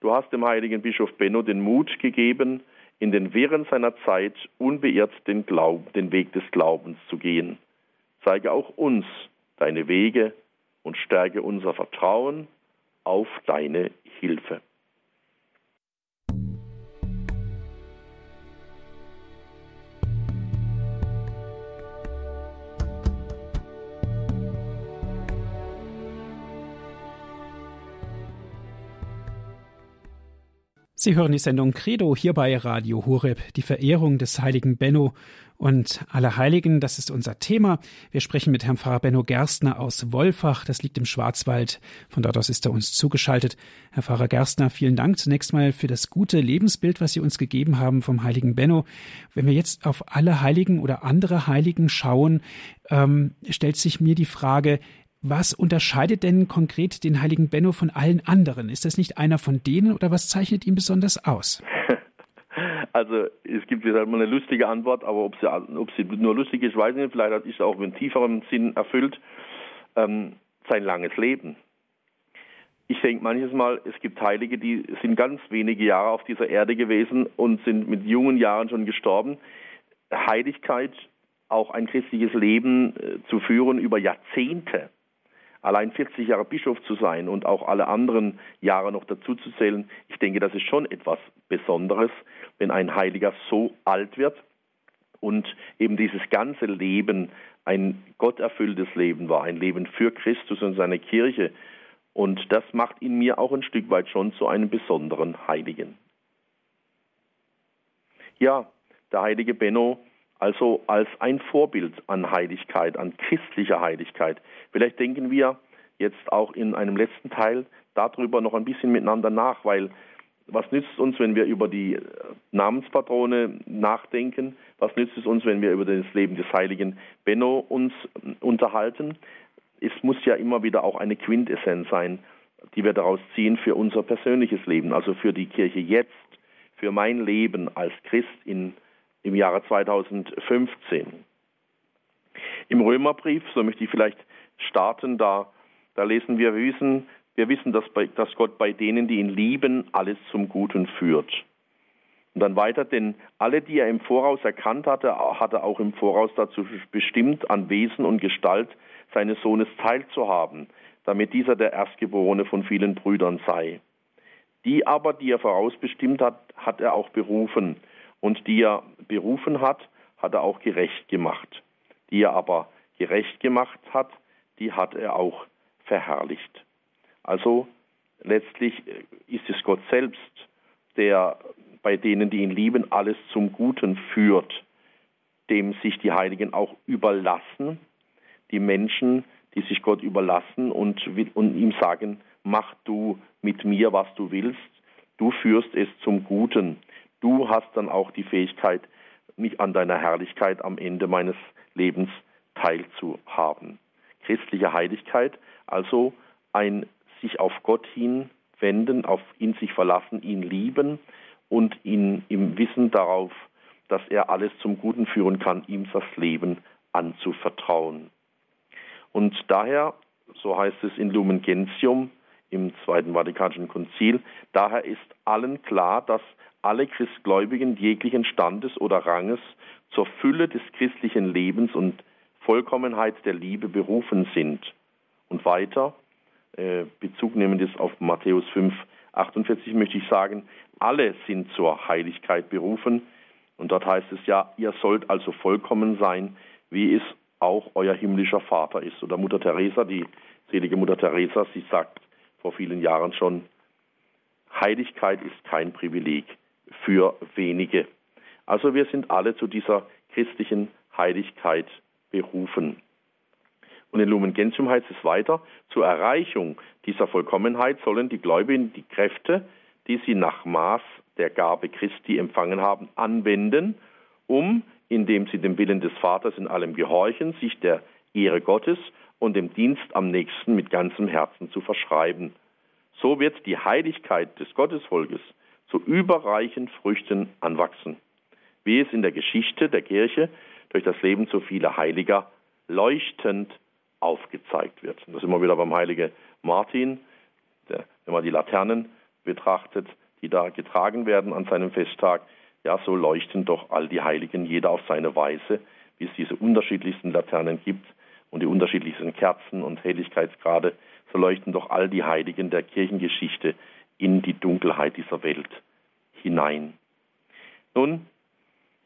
du hast dem heiligen Bischof Benno den Mut gegeben, in den Wehren seiner Zeit unbeirrt den, Glaub, den Weg des Glaubens zu gehen. Zeige auch uns deine Wege und stärke unser Vertrauen auf deine Hilfe. Sie hören die Sendung Credo hier bei Radio Horeb, die Verehrung des heiligen Benno und aller Heiligen, das ist unser Thema. Wir sprechen mit Herrn Pfarrer Benno Gerstner aus Wolfach, das liegt im Schwarzwald. Von dort aus ist er uns zugeschaltet. Herr Pfarrer Gerstner, vielen Dank zunächst mal für das gute Lebensbild, was Sie uns gegeben haben vom heiligen Benno. Wenn wir jetzt auf alle Heiligen oder andere Heiligen schauen, ähm, stellt sich mir die Frage, was unterscheidet denn konkret den heiligen Benno von allen anderen? Ist das nicht einer von denen oder was zeichnet ihn besonders aus? <laughs> Also es gibt halt mal eine lustige Antwort, aber ob sie, ob sie nur lustig ist, weiß ich nicht. Vielleicht ist sie auch mit tieferem Sinn erfüllt. Ähm, sein langes Leben. Ich denke manches Mal, es gibt Heilige, die sind ganz wenige Jahre auf dieser Erde gewesen und sind mit jungen Jahren schon gestorben. Heiligkeit, auch ein christliches Leben äh, zu führen über Jahrzehnte, allein 40 Jahre Bischof zu sein und auch alle anderen Jahre noch dazu zu zählen, ich denke, das ist schon etwas Besonderes, wenn ein Heiliger so alt wird und eben dieses ganze Leben ein gotterfülltes Leben war, ein Leben für Christus und seine Kirche. Und das macht ihn mir auch ein Stück weit schon zu einem besonderen Heiligen. Ja, der heilige Benno also als ein Vorbild an Heiligkeit, an christlicher Heiligkeit. Vielleicht denken wir, jetzt auch in einem letzten Teil darüber noch ein bisschen miteinander nach, weil was nützt uns, wenn wir über die äh, Namenspatrone nachdenken? Was nützt es uns, wenn wir über das Leben des heiligen Benno uns äh, unterhalten? Es muss ja immer wieder auch eine Quintessenz sein, die wir daraus ziehen für unser persönliches Leben, also für die Kirche jetzt, für mein Leben als Christ in, im Jahre 2015. Im Römerbrief, so möchte ich vielleicht starten, da, da lesen wir, wir wissen, wir wissen, dass, bei, dass Gott bei denen, die ihn lieben, alles zum Guten führt. Und dann weiter, denn alle, die er im Voraus erkannt hatte, hat er auch im Voraus dazu bestimmt, an Wesen und Gestalt seines Sohnes teilzuhaben, damit dieser der Erstgeborene von vielen Brüdern sei. Die aber, die er vorausbestimmt hat, hat er auch berufen. Und die er berufen hat, hat er auch gerecht gemacht. Die er aber gerecht gemacht hat, die hat er auch verherrlicht. Also letztlich äh, ist es Gott selbst, der bei denen, die ihn lieben, alles zum Guten führt, dem sich die Heiligen auch überlassen, die Menschen, die sich Gott überlassen und, und ihm sagen, mach du mit mir, was du willst, du führst es zum Guten. Du hast dann auch die Fähigkeit, mich an deiner Herrlichkeit am Ende meines Lebens teilzuhaben. Christliche Heiligkeit, also ein sich auf Gott hinwenden, auf ihn sich verlassen, ihn lieben und ihn im Wissen darauf, dass er alles zum Guten führen kann, ihm das Leben anzuvertrauen. Und daher, so heißt es in Lumen Gentium im Zweiten Vatikanischen Konzil, daher ist allen klar, dass alle Christgläubigen jeglichen Standes oder Ranges zur Fülle des christlichen Lebens und Vollkommenheit der Liebe berufen sind. Und weiter, äh, Bezug nehmend auf Matthäus 5, 48 möchte ich sagen, alle sind zur Heiligkeit berufen. Und dort heißt es ja, ihr sollt also vollkommen sein, wie es auch euer himmlischer Vater ist. Oder Mutter Teresa, die selige Mutter Teresa, sie sagt vor vielen Jahren schon, Heiligkeit ist kein Privileg für wenige. Also wir sind alle zu dieser christlichen Heiligkeit berufen. Und in Lumen Gentium heißt es weiter, zur Erreichung dieser Vollkommenheit sollen die Gläubigen die Kräfte, die sie nach Maß der Gabe Christi empfangen haben, anwenden, um, indem sie dem Willen des Vaters in allem gehorchen, sich der Ehre Gottes und dem Dienst am nächsten mit ganzem Herzen zu verschreiben. So wird die Heiligkeit des Gottesvolkes zu überreichen Früchten anwachsen, wie es in der Geschichte der Kirche durch das Leben so vieler Heiliger leuchtend aufgezeigt wird. Und das immer wieder beim heiligen Martin, der, wenn man die Laternen betrachtet, die da getragen werden an seinem Festtag, ja, so leuchten doch all die Heiligen, jeder auf seine Weise, wie es diese unterschiedlichsten Laternen gibt und die unterschiedlichsten Kerzen und Helligkeitsgrade, so leuchten doch all die Heiligen der Kirchengeschichte in die Dunkelheit dieser Welt hinein. Nun,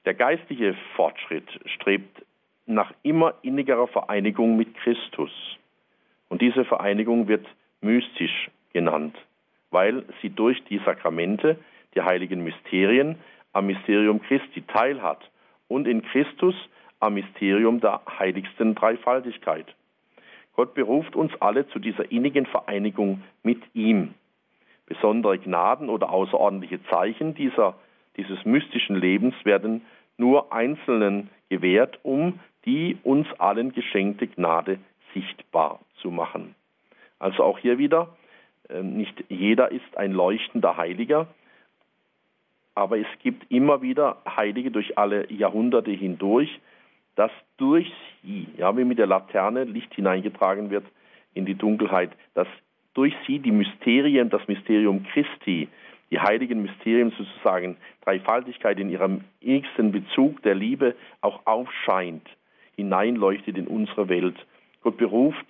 der geistliche Fortschritt strebt nach immer innigerer Vereinigung mit Christus. Und diese Vereinigung wird mystisch genannt, weil sie durch die Sakramente, die heiligen Mysterien, am Mysterium Christi teilhat und in Christus am Mysterium der heiligsten Dreifaltigkeit. Gott beruft uns alle zu dieser innigen Vereinigung mit ihm. Besondere Gnaden oder außerordentliche Zeichen dieser, dieses mystischen Lebens werden nur Einzelnen gewährt, um die uns allen geschenkte Gnade sichtbar zu machen. Also auch hier wieder, ähm, nicht jeder ist ein leuchtender Heiliger, aber es gibt immer wieder Heilige durch alle Jahrhunderte hindurch, dass durch sie, ja, wie mit der Laterne Licht hineingetragen wird in die Dunkelheit, dass durch sie die Mysterien, das Mysterium Christi, die heiligen Mysterien sozusagen, Dreifaltigkeit in ihrem innigsten Bezug der Liebe auch aufscheint hineinleuchtet in unsere Welt. Gott beruft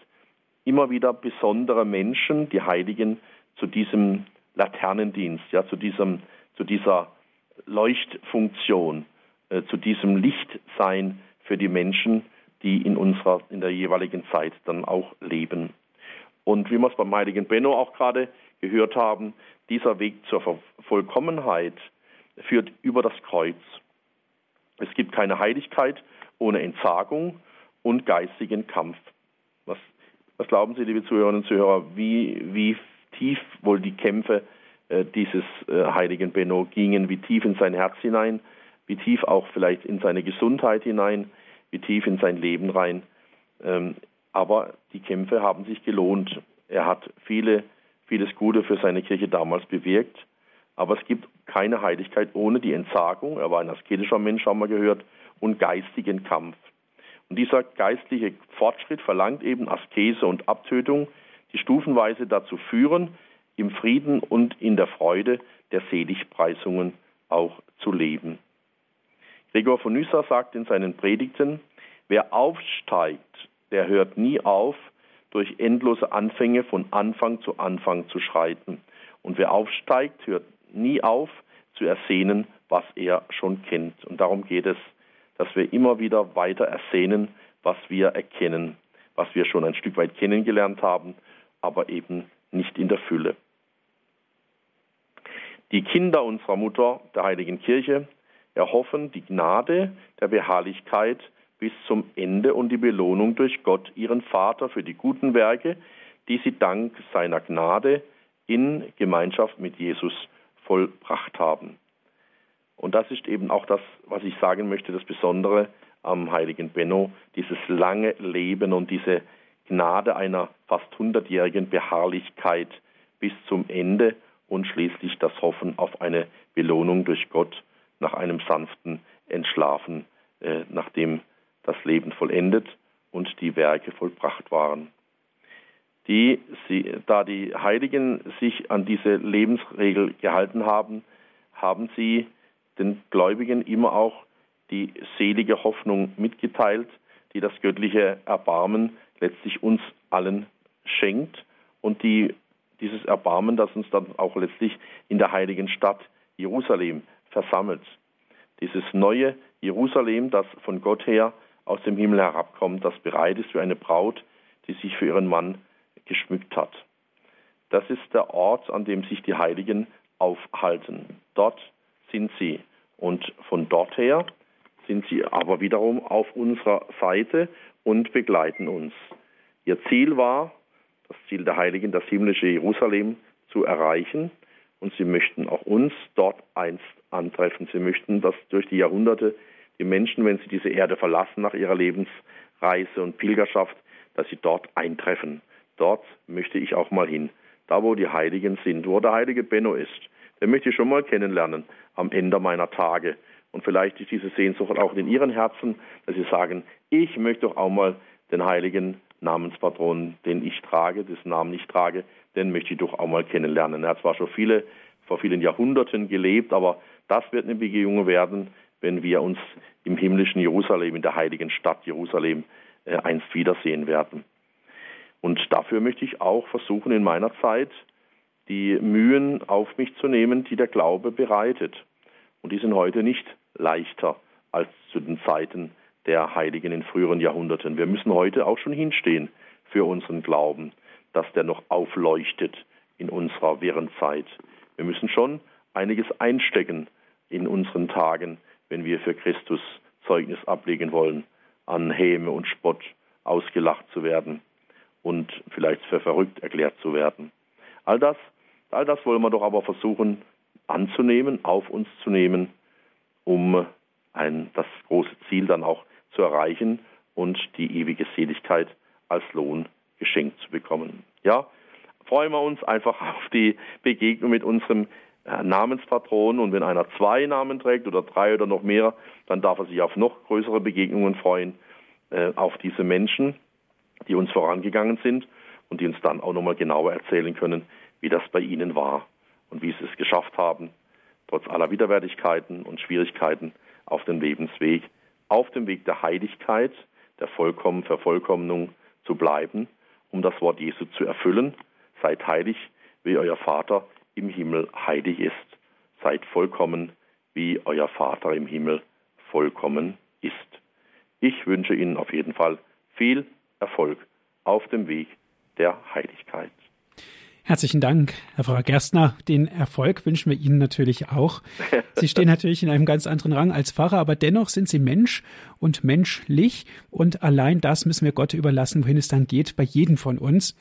immer wieder besondere Menschen, die Heiligen, zu diesem Laternendienst, ja, zu, diesem, zu dieser Leuchtfunktion, äh, zu diesem Lichtsein für die Menschen, die in unserer, in der jeweiligen Zeit dann auch leben. Und wie wir es beim heiligen Benno auch gerade gehört haben, dieser Weg zur Vollkommenheit führt über das Kreuz. Es gibt keine Heiligkeit ohne Entsagung und geistigen Kampf. Was, Was glauben Sie, liebe Zuhörerinnen und Zuhörer, wie, wie tief wohl die Kämpfe äh, dieses äh, heiligen Benno gingen, wie tief in sein Herz hinein, wie tief auch vielleicht in seine Gesundheit hinein, wie tief in sein Leben rein. Ähm, aber die Kämpfe haben sich gelohnt. Er hat viele, vieles Gute für seine Kirche damals bewirkt. Aber es gibt keine Heiligkeit ohne die Entsagung. Er war ein asketischer Mensch, haben wir gehört, und geistigen Kampf. Und dieser geistliche Fortschritt verlangt eben Askese und Abtötung, die stufenweise dazu führen, im Frieden und in der Freude der Seligpreisungen auch zu leben. Gregor von Nyssa sagt in seinen Predigten, wer aufsteigt, der hört nie auf, durch endlose Anfänge von Anfang zu Anfang zu schreiten. Und wer aufsteigt, hört nie auf zu ersehnen, was er schon kennt. Und darum geht es, dass wir immer wieder weiter ersehnen, was wir erkennen, was wir schon ein Stück weit kennengelernt haben, aber eben nicht in der Fülle. Die Kinder unserer Mutter, der Heiligen Kirche, erhoffen die Gnade der Beharrlichkeit bis zum Ende und die Belohnung durch Gott, ihren Vater, für die guten Werke, die sie dank seiner Gnade in Gemeinschaft mit Jesus vollbracht haben. Und das ist eben auch das, was ich sagen möchte, das Besondere am heiligen Benno, dieses lange Leben und diese Gnade einer fast hundertjährigen Beharrlichkeit bis zum Ende und schließlich das Hoffen auf eine Belohnung durch Gott nach einem sanften Entschlafen, äh, nachdem das Leben vollendet und die Werke vollbracht waren. Die, sie, da die Heiligen sich an diese Lebensregel gehalten haben, haben sie den Gläubigen immer auch die selige Hoffnung mitgeteilt, die das göttliche Erbarmen letztlich uns allen schenkt und die dieses Erbarmen, das uns dann auch letztlich in der heiligen Stadt Jerusalem versammelt. Dieses neue Jerusalem, das von Gott her aus dem Himmel herabkommt, das bereit ist für eine Braut, die sich für ihren Mann geschmückt hat. Das ist der Ort, an dem sich die Heiligen aufhalten. Dort sind sie. Und von dort her sind sie aber wiederum auf unserer Seite und begleiten uns. Ihr Ziel war, das Ziel der Heiligen, das himmlische Jerusalem zu erreichen. Und sie möchten auch uns dort einst antreffen. Sie möchten, dass durch die Jahrhunderte die Menschen, wenn sie diese Erde verlassen nach ihrer Lebensreise und Pilgerschaft, dass sie dort eintreffen. Dort möchte ich auch mal hin. Da, wo die Heiligen sind, wo der heilige Benno ist, den möchte ich schon mal kennenlernen am Ende meiner Tage. Und vielleicht ist diese Sehnsucht auch in Ihren Herzen, dass Sie sagen, ich möchte doch auch mal den heiligen Namenspatron, den ich trage, dessen Namen ich trage, den möchte ich doch auch mal kennenlernen. Er hat zwar schon viele, vor vielen Jahrhunderten gelebt, aber das wird eine Begegnung werden, wenn wir uns im himmlischen Jerusalem, in der heiligen Stadt Jerusalem, äh, einst wiedersehen werden. Und dafür möchte ich auch versuchen, in meiner Zeit die Mühen auf mich zu nehmen, die der Glaube bereitet. Und die sind heute nicht leichter als zu den Zeiten der Heiligen in früheren Jahrhunderten. Wir müssen heute auch schon hinstehen für unseren Glauben, dass der noch aufleuchtet in unserer Wirrenzeit. Wir müssen schon einiges einstecken in unseren Tagen, wenn wir für Christus Zeugnis ablegen wollen, an Häme und Spott ausgelacht zu werden und vielleicht für verrückt erklärt zu werden. All das, all das wollen wir doch aber versuchen anzunehmen, auf uns zu nehmen, um ein, das große Ziel dann auch zu erreichen und die ewige Seligkeit als Lohn geschenkt zu bekommen. Ja, freuen wir uns einfach auf die Begegnung mit unserem Namenspatron und wenn einer zwei Namen trägt oder drei oder noch mehr, dann darf er sich auf noch größere Begegnungen freuen, äh, auf diese Menschen, die uns vorangegangen sind und die uns dann auch nochmal genauer erzählen können, wie das bei ihnen war und wie sie es geschafft haben, trotz aller Widerwärtigkeiten und Schwierigkeiten auf dem Lebensweg, auf dem Weg der Heiligkeit, der Vollkommen Vervollkommnung zu bleiben, um das Wort Jesu zu erfüllen. Seid heilig, wie euer Vater im Himmel heilig ist. Seid vollkommen, wie euer Vater im Himmel vollkommen ist. Ich wünsche Ihnen auf jeden Fall viel Erfolg auf dem Weg der Heiligkeit. Herzlichen Dank, Herr Pfarrer Gerstner. Den Erfolg wünschen wir Ihnen natürlich auch. Sie stehen <laughs> natürlich in einem ganz anderen Rang als Pfarrer, aber dennoch sind Sie Mensch und menschlich. Und allein das müssen wir Gott überlassen, wohin es dann geht, bei jedem von uns.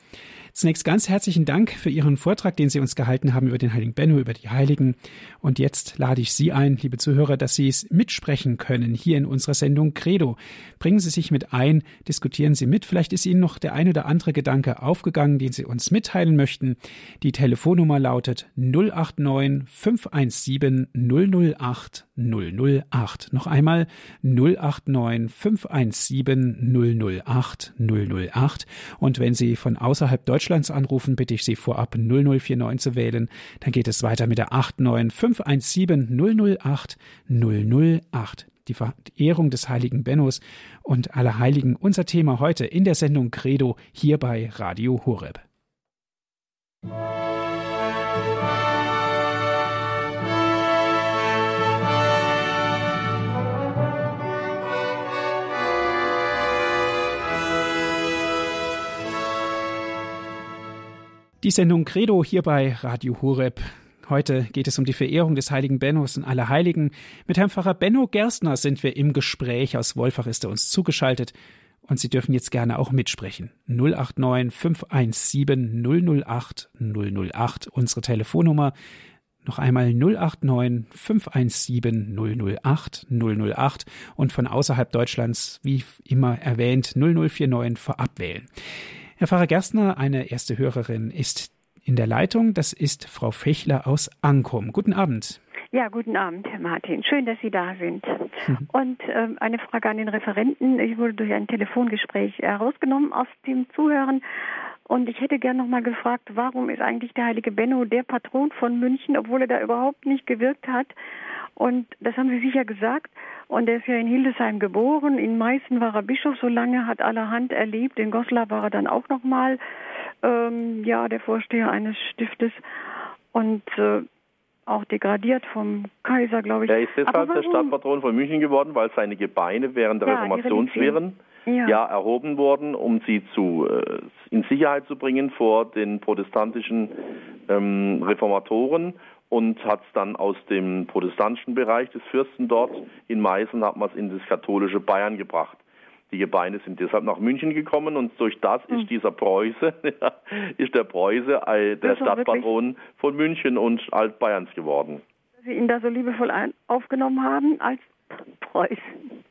Zunächst ganz herzlichen Dank für Ihren Vortrag, den Sie uns gehalten haben über den Heiligen Benno, über die Heiligen. Und jetzt lade ich Sie ein, liebe Zuhörer, dass Sie es mitsprechen können hier in unserer Sendung Credo. Bringen Sie sich mit ein, diskutieren Sie mit. Vielleicht ist Ihnen noch der ein oder andere Gedanke aufgegangen, den Sie uns mitteilen möchten. Die Telefonnummer lautet 089 517 008 008. Noch einmal 089 517 008 008. Und wenn Sie von außerhalb Deutschlands anrufen, bitte ich Sie vorab 0049 zu wählen. Dann geht es weiter mit der 89 517 008 008 die Verehrung des heiligen Bennos und aller Heiligen unser Thema heute in der Sendung Credo hier bei Radio Horeb. Die Sendung Credo hier bei Radio Horeb. Heute geht es um die Verehrung des heiligen Bennos und aller Heiligen. Mit Herrn Pfarrer Benno Gerstner sind wir im Gespräch. Aus Wolfach ist er uns zugeschaltet. Und Sie dürfen jetzt gerne auch mitsprechen. 089 517 008 008, unsere Telefonnummer. Noch einmal 089 517 008 008 und von außerhalb Deutschlands, wie immer erwähnt, 0049 vorab wählen. Herr Pfarrer Gerstner, eine erste Hörerin ist in der Leitung. Das ist Frau Fechler aus Ankum. Guten Abend. Ja, guten Abend, Herr Martin. Schön, dass Sie da sind. Mhm. Und äh, eine Frage an den Referenten. Ich wurde durch ein Telefongespräch herausgenommen aus dem Zuhören. Und ich hätte gern nochmal gefragt, warum ist eigentlich der heilige Benno der Patron von München, obwohl er da überhaupt nicht gewirkt hat? Und das haben Sie sicher gesagt. Und er ist ja in Hildesheim geboren. In Meißen war er Bischof so lange, hat allerhand erlebt. In Goslar war er dann auch nochmal, ähm, ja, der Vorsteher eines Stiftes. Und äh, auch degradiert vom Kaiser, glaube ich. Er ist deshalb der Stadtpatron von München geworden, weil seine Gebeine während der ja, Reformationswirren ja. ja. erhoben wurden, um sie zu, äh, in Sicherheit zu bringen vor den protestantischen ähm, Reformatoren und hat es dann aus dem protestantischen Bereich des Fürsten dort in Meißen hat man es in das katholische Bayern gebracht. Die Gebeine sind deshalb nach München gekommen und durch das ist hm. dieser Preuße, <laughs> ist der Preuße äh, der Stadtpatron von München und Altbayerns geworden. Dass Sie ihn da so liebevoll aufgenommen haben als Preußen.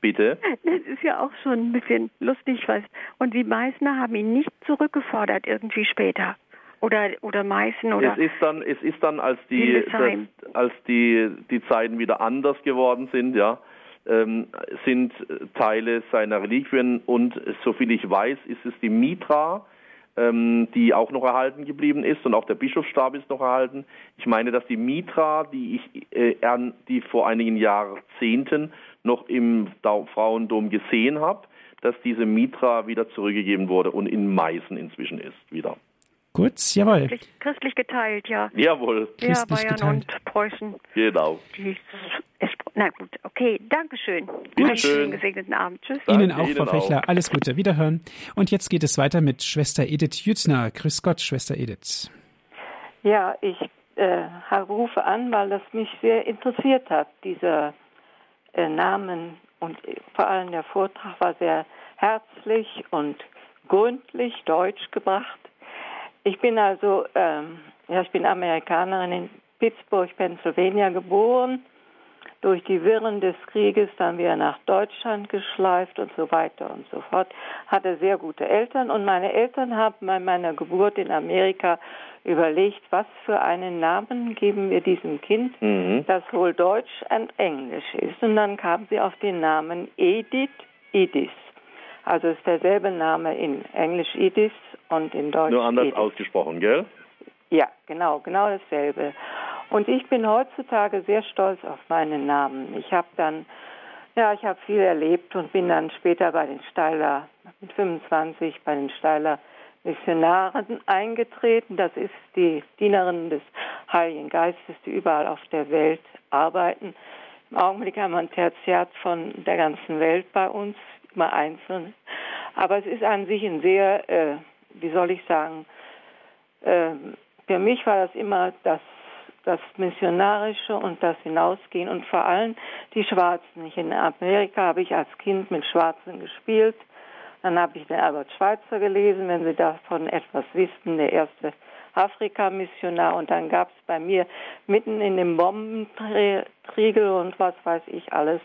Bitte? <laughs> Das ist ja auch schon ein bisschen lustig, was. Und die Meißner haben ihn nicht zurückgefordert irgendwie später oder oder Meißen oder es ist dann es ist dann als die das, als die die Zeiten wieder anders geworden sind ja sind Teile seiner Reliquien und soviel ich weiß ist es die Mitra ähm, die auch noch erhalten geblieben ist und auch der Bischofsstab ist noch erhalten ich meine dass die Mitra die ich äh, die vor einigen Jahrzehnten noch im Frauendom gesehen habe dass diese Mitra wieder zurückgegeben wurde und in Meißen inzwischen ist wieder. Gut, jawohl. Christlich, christlich geteilt, ja. Jawohl. Ja, Bayern geteilt. und Preußen. Genau. Die, na gut, okay, Dankeschön. Bitte schön. gesegneten Abend. Tschüss. Danke, Ihnen auch, Frau Fechler. Alles Gute, wiederhören. Und jetzt geht es weiter mit Schwester Edith Jützner. Grüß Gott, Schwester Edith. Ja, ich äh, rufe an, weil das mich sehr interessiert hat, dieser äh, Namen. Und vor allem der Vortrag war sehr herzlich und gründlich deutsch gebracht. Ich bin also, ähm, ja, ich bin Amerikanerin in Pittsburgh, Pennsylvania geboren. Durch die Wirren des Krieges dann wieder nach Deutschland geschleift und so weiter und so fort. Hatte sehr gute Eltern und meine Eltern haben bei meiner Geburt in Amerika überlegt, was für einen Namen geben wir diesem Kind, mhm. das wohl Deutsch und Englisch ist. Und dann kamen sie auf den Namen Edith Edith. Also ist derselbe Name in Englisch Edith und in Deutsch. Nur anders Edith. ausgesprochen, gell? Ja, genau, genau dasselbe. Und ich bin heutzutage sehr stolz auf meinen Namen. Ich habe dann, ja, ich habe viel erlebt und bin dann später bei den Steiler, mit 25 bei den Steiler Missionaren <laughs> eingetreten. Das ist die Dienerinnen des Heiligen Geistes, die überall auf der Welt arbeiten. Im Augenblick haben wir ein Tertiat von der ganzen Welt bei uns mal einzeln. Aber es ist an sich ein sehr, äh, wie soll ich sagen, äh, für mich war das immer das, das Missionarische und das Hinausgehen und vor allem die Schwarzen. In Amerika habe ich als Kind mit Schwarzen gespielt. Dann habe ich den Albert Schweitzer gelesen, wenn Sie davon etwas wissen, der erste Afrika-Missionar. Und dann gab es bei mir mitten in dem Bombentriegel und was weiß ich alles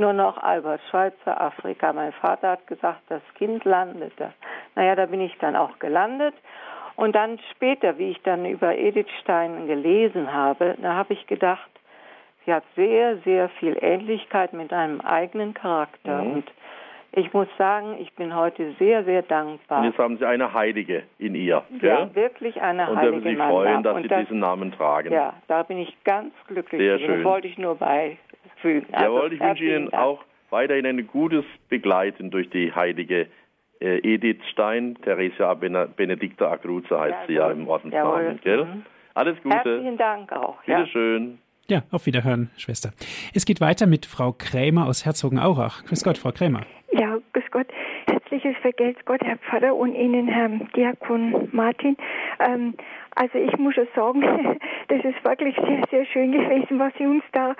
nur noch Albert Schweitzer, Afrika. Mein Vater hat gesagt, das Kind landete. Naja, da bin ich dann auch gelandet. Und dann später, wie ich dann über Edith Stein gelesen habe, da habe ich gedacht, sie hat sehr, sehr viel Ähnlichkeit mit einem eigenen Charakter. Mhm. Und ich muss sagen, ich bin heute sehr, sehr dankbar. Und jetzt haben Sie eine Heilige in ihr. Gell? Ja, wirklich eine und Heilige. Und Sie freuen, dass Sie das, diesen Namen tragen. Ja, da bin ich ganz glücklich. Sehr schön. Das wollte ich nur beifügen. Jawohl, also, ich wünsche Ihnen Dank. auch weiterhin ein gutes Begleiten durch die Heilige Edith Stein. Theresia Benedikta Agruza heißt ja, sie ja im Ordensnamen. Gell? Mhm. Alles Gute. Herzlichen Dank auch. Bitte schön. Ja, auf Wiederhören, Schwester. Es geht weiter mit Frau Krämer aus Herzogenaurach. Grüß Gott, Frau Krämer. Ja. Herzliches Vergelt's Gott, Herr Pfarrer und Ihnen, Herr Diakon Martin. Ähm, also ich muss schon sagen, <laughs> das ist wirklich sehr, sehr schön gewesen, was Sie uns da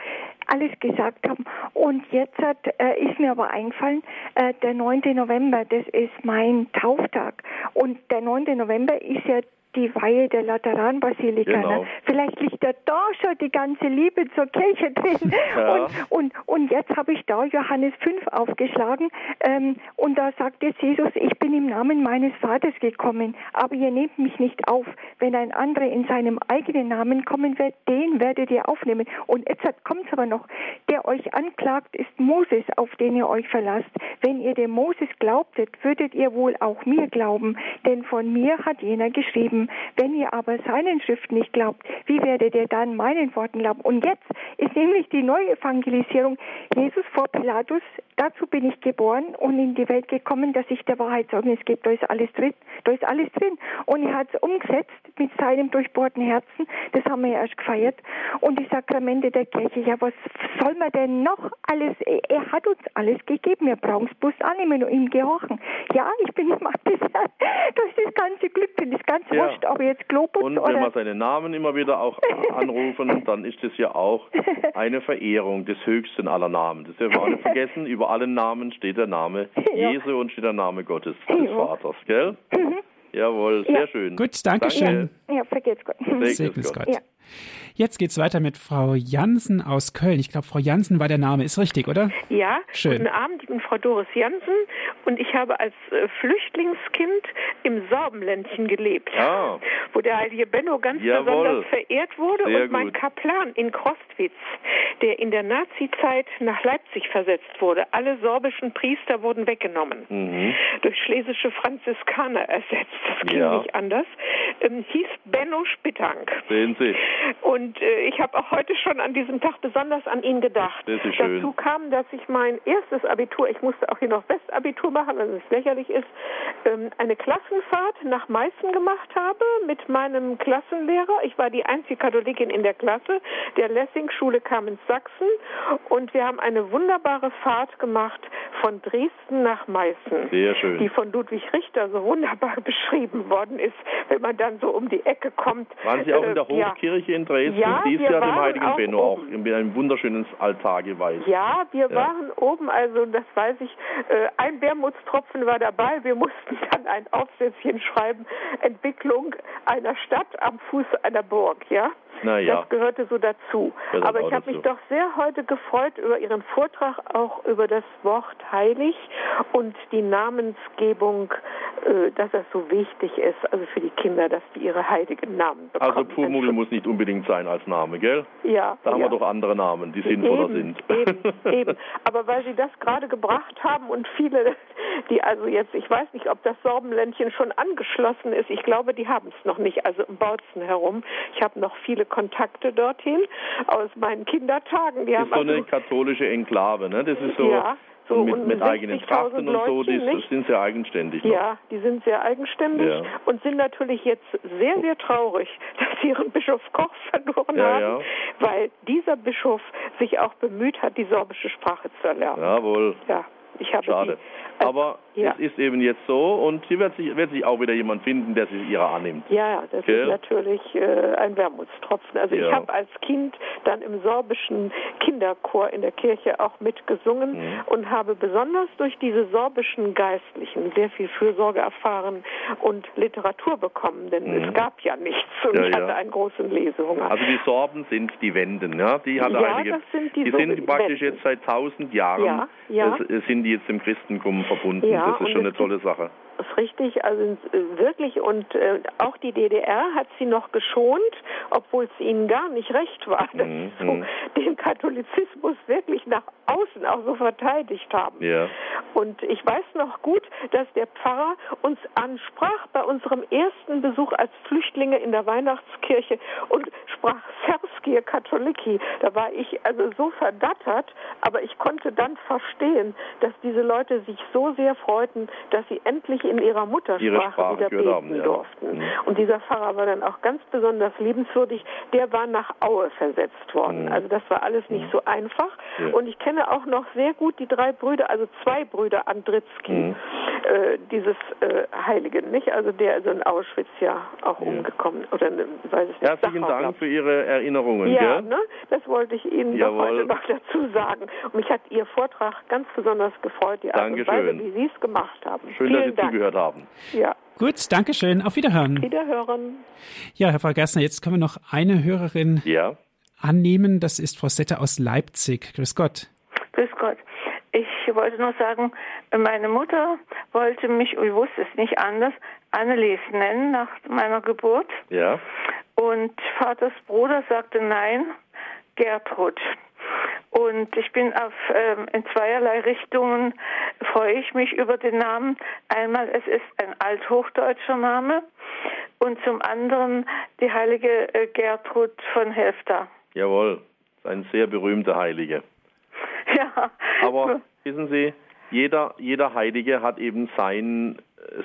alles gesagt haben. Und jetzt hat, äh, ist mir aber eingefallen, äh, der 9. November, das ist mein Tauftag. Und der 9. November ist ja die Weihe der Lateranbasilika. Ne? Genau. Vielleicht liegt da da schon die ganze Liebe zur Kirche drin. <laughs> Ja. Und, und, und jetzt habe ich da Johannes 5 aufgeschlagen ähm, und da sagt jetzt Jesus, ich bin im Namen meines Vaters gekommen, aber ihr nehmt mich nicht auf. Wenn ein anderer in seinem eigenen Namen kommen wird, den werdet ihr aufnehmen. Und jetzt kommt es aber noch, der euch anklagt, ist Moses, auf den ihr euch verlasst. Wenn ihr dem Moses glaubtet, würdet ihr wohl auch mir glauben, denn von mir hat jener geschrieben, glauben. Wenn ihr aber seinen Schriften nicht glaubt, wie werdet ihr dann meinen Worten glauben? Und jetzt ist nämlich die Neuevangelisierung Jesus vor Pilatus. Dazu bin ich geboren und in die Welt gekommen, dass ich der Wahrheit Zeugnis gebe. Da ist alles drin. Da ist alles drin. Und er hat es umgesetzt mit seinem durchbohrten Herzen. Das haben wir ja erst gefeiert. Und die Sakramente der Kirche. Ja, was soll man denn noch alles? Er hat uns alles gegeben. Wir brauchen es bloß annehmen und ihm gehorchen. Ja, ich bin immer das, <laughs> das ist das ganze Glück, das ganze ja wurscht, ob jetzt Globus Und wenn wir seinen Namen immer wieder auch <laughs> anrufen, dann ist es ja auch eine Verehrung des höchsten aller Namen. Das dürfen wir auch nicht vergessen. Über allen Namen steht der Name <laughs> ja. Jesu und steht der Name Gottes, des Vaters, gell? Mhm. Jawohl, sehr ja. schön. Gut, danke schön. Ja, vergeht's Gott. Segnes Gott. Gott. Jetzt geht's weiter mit Frau Jansen aus Köln. Ich glaube, Frau Jansen war der Name. Ist richtig, oder? Ja. Schön. Guten Abend, ich bin Frau Doris Jansen und ich habe als äh, Flüchtlingskind im Sorbenländchen gelebt, ah. wo der heilige Benno ganz Jawohl. besonders verehrt wurde Sehr und mein gut. Kaplan in Krostwitz, der in der Nazi-Zeit nach Leipzig versetzt wurde. Alle sorbischen Priester wurden weggenommen, mhm. durch schlesische Franziskaner ersetzt. Das ging Ja. nicht anders. Ähm, hieß Benno Spittank. Sehen Sie. Und äh, ich habe auch heute schon an diesem Tag besonders an ihn gedacht. Das ist schön. Dazu kam, dass ich mein erstes Abitur, ich musste auch hier noch Westabitur machen, weil es lächerlich ist, ähm, eine Klassenfahrt nach Meißen gemacht habe mit meinem Klassenlehrer. Ich war die einzige Katholikin in der Klasse. Der Lessing-Schule kam ins Sachsen und wir haben eine wunderbare Fahrt gemacht von Dresden nach Meißen Sehr schön. die von Ludwig Richter so wunderbar <laughs> beschrieben worden ist, wenn man dann so um die Ecke kommt. Waren Sie auch in Äh, der ja. Hofkirche in Dresden? Ja, die ist wir ja dem waren heiligen Benno auch oben. in einem wunderschönen Altar geweiht. Ja, wir Ja. waren oben, also das weiß ich, äh, ein Wermutstropfen war dabei. Wir mussten <laughs> dann ein Aufsätzchen schreiben, Entwicklung einer Stadt am Fuß einer Burg, ja. Na ja. Das gehörte so dazu. Gehört Aber ich habe mich doch sehr heute gefreut über Ihren Vortrag, auch über das Wort heilig und die Namensgebung, äh, dass das so wichtig ist, also für die Kinder, dass die ihre heiligen Namen bekommen. Also Pumuckl muss nicht unbedingt sein als Name, gell? Ja. Da haben ja. wir doch andere Namen, die sinnvoller eben, sind. Eben, eben. Aber weil Sie das gerade gebracht haben und viele, die also jetzt, ich weiß nicht, ob das Sorbenländchen schon angeschlossen ist. Ich glaube, die haben es noch nicht, also im Bautzen herum. Ich habe noch viele Kontakte dorthin aus meinen Kindertagen. Die Das ist so eine also, katholische Enklave, ne? Das ist so, ja, so mit, mit eigenen 60.000 Trachten und so, die nicht? sind sehr eigenständig. noch. Ja, die sind sehr eigenständig Ja. und sind natürlich jetzt sehr, sehr traurig, <laughs> dass sie ihren Bischof Koch verloren Ja, haben, ja. weil dieser Bischof sich auch bemüht hat, die sorbische Sprache zu erlernen. Jawohl. Ja, Ich habe Schade. Die, äh, Aber ja. es ist eben jetzt so und hier wird sich, wird sich auch wieder jemand finden, der sich ihrer annimmt. Ja, das Gell? ist natürlich äh, ein Wermutstropfen. Also Ja. ich habe als Kind dann im sorbischen Kinderchor in der Kirche auch mitgesungen Mhm. und habe besonders durch diese sorbischen Geistlichen sehr viel Fürsorge erfahren und Literatur bekommen, denn Mhm. es gab ja nichts und Ja, ich hatte einen großen Lesehunger. Also die Sorben sind die Wenden, ja, die hat Ja, einige. das sind die die sind praktisch Wenden. jetzt seit tausend Jahren Ja, ja. sind die jetzt im Christentum verbunden. Ja, das ist schon eine tolle Sache. Ist richtig, also wirklich und äh, auch die DDR hat sie noch geschont, obwohl es ihnen gar nicht recht war, dass Mhm, sie so mhm. den Katholizismus wirklich nach außen auch so verteidigt haben. Ja. Und ich weiß noch gut, dass der Pfarrer uns ansprach bei unserem ersten Besuch als Flüchtlinge in der Weihnachtskirche und sprach Serskie Katholiki. Da war ich also so verdattert, aber ich konnte dann verstehen, dass diese Leute sich so sehr freuten, dass sie endlich in ihrer Muttersprache wieder beten haben, ja. durften. Mhm. Und dieser Pfarrer war dann auch ganz besonders liebenswürdig. Der war nach Aue versetzt worden. Mhm. Also das war alles nicht so einfach. Ja. Und ich kenne auch noch sehr gut die drei Brüder, also zwei Brüder Andritzky, Mhm. Äh, dieses äh, Heiligen, nicht? Also der ist in Auschwitz ja auch Ja. umgekommen. Oder ne, weiß ich nicht. Herzlichen Dachau, Dank glaub für Ihre Erinnerungen. Ja, gell? ne? Das wollte ich Ihnen doch Jawohl. heute noch dazu sagen. Und mich hat Ihr Vortrag ganz besonders gefreut, die Art und Dankeschön. Weise, wie Sie es gemacht haben. Schön, Vielen dass Sie Dank. zugehört haben. Ja, Gut, danke schön. Auf Wiederhören. Wiederhören. Ja, Herr Frau Gerstner, jetzt können wir noch eine Hörerin Ja. annehmen. Das ist Frau Sette aus Leipzig. Grüß Gott. Grüß Gott. Ich wollte nur sagen, meine Mutter wollte mich, ich wusste es nicht anders, Annelies nennen nach meiner Geburt. Ja. Und Vaters Bruder sagte nein, Gertrud. Und ich bin auf ähm, in zweierlei Richtungen freue ich mich über den Namen. Einmal es ist ein althochdeutscher Name und zum anderen die heilige äh, Gertrud von Helfta. Jawohl. Ein sehr berühmter Heilige. Aber wissen Sie, jeder, jeder Heilige hat eben sein,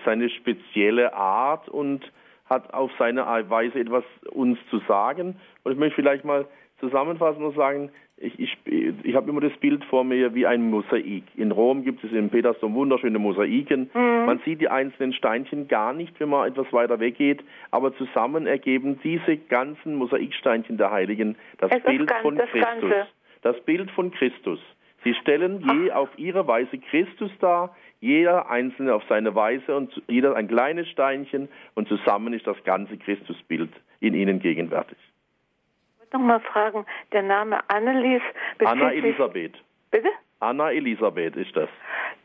seine spezielle Art und hat auf seine Weise etwas uns zu sagen. Und ich möchte vielleicht mal zusammenfassen und sagen, ich, ich, ich habe immer das Bild vor mir wie ein Mosaik. In Rom gibt es im Petersdom wunderschöne Mosaiken. Man sieht die einzelnen Steinchen gar nicht, wenn man etwas weiter weggeht, aber zusammen ergeben diese ganzen Mosaiksteinchen der Heiligen das Es Bild ganz- von das Christus. Ganze. Das Bild von Christus. Sie stellen je auf ihre Weise Christus dar, jeder einzelne auf seine Weise und jeder ein kleines Steinchen und zusammen ist das ganze Christusbild in ihnen gegenwärtig. Ich wollte noch mal fragen, der Name Annelies Anna Elisabeth. Bitte? Anna Elisabeth ist das.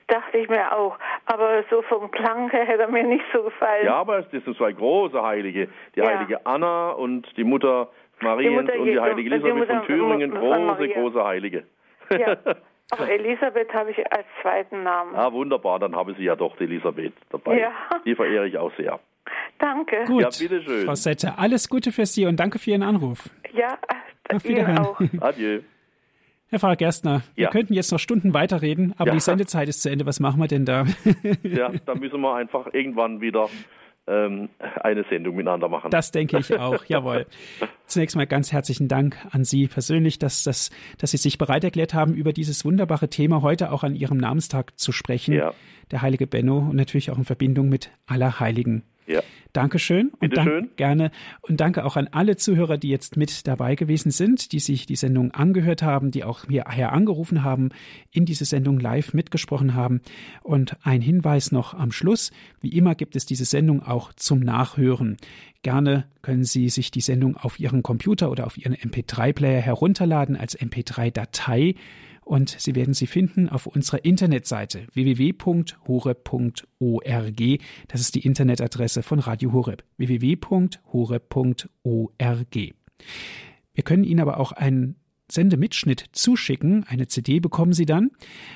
Dachte ich mir auch. Aber so vom Klang her hätte er mir nicht so gefallen. Ja, aber das sind zwei große Heilige. Die Ja. heilige Anna und die Mutter Mariens Mutter und die heilige die Elisabeth Mutter von Thüringen. Große, große Heilige. Ja. <laughs> Aber Elisabeth habe ich als zweiten Namen. Ah, wunderbar, dann haben Sie ja doch die Elisabeth dabei. Ja. Die verehre ich auch sehr. Danke. Gut, Ja, bitteschön. Frau Sette, alles Gute für Sie und danke für Ihren Anruf. Ja, Auf Wiederhören. auch. <laughs> Adieu. Herr Pfarrer Gerstner, wir Ja. könnten jetzt noch Stunden weiterreden, aber Ja. die Sendezeit ist zu Ende. Was machen wir denn da? Ja, da müssen wir einfach irgendwann wieder eine Sendung miteinander machen. Das denke ich auch, jawohl. Zunächst mal ganz herzlichen Dank an Sie persönlich, dass, dass, dass Sie sich bereit erklärt haben, über dieses wunderbare Thema heute auch an Ihrem Namenstag zu sprechen. Ja. Der heilige Benno und natürlich auch in Verbindung mit aller Heiligen. Dankeschön und Bitte dank, schön. gerne und danke auch an alle Zuhörer, die jetzt mit dabei gewesen sind, die sich die Sendung angehört haben, die auch hierher angerufen haben, in diese Sendung live mitgesprochen haben. Und ein Hinweis noch am Schluss: Wie immer gibt es diese Sendung auch zum Nachhören. Gerne können Sie sich die Sendung auf Ihren Computer oder auf Ihren MP3-Player herunterladen als MP3-Datei und Sie werden sie finden auf unserer Internetseite www.hore.org. Das ist die Internetadresse von Radio Horeb www.hore.org. Wir können Ihnen aber auch einen Sendemitschnitt zuschicken. Eine CD bekommen Sie dann.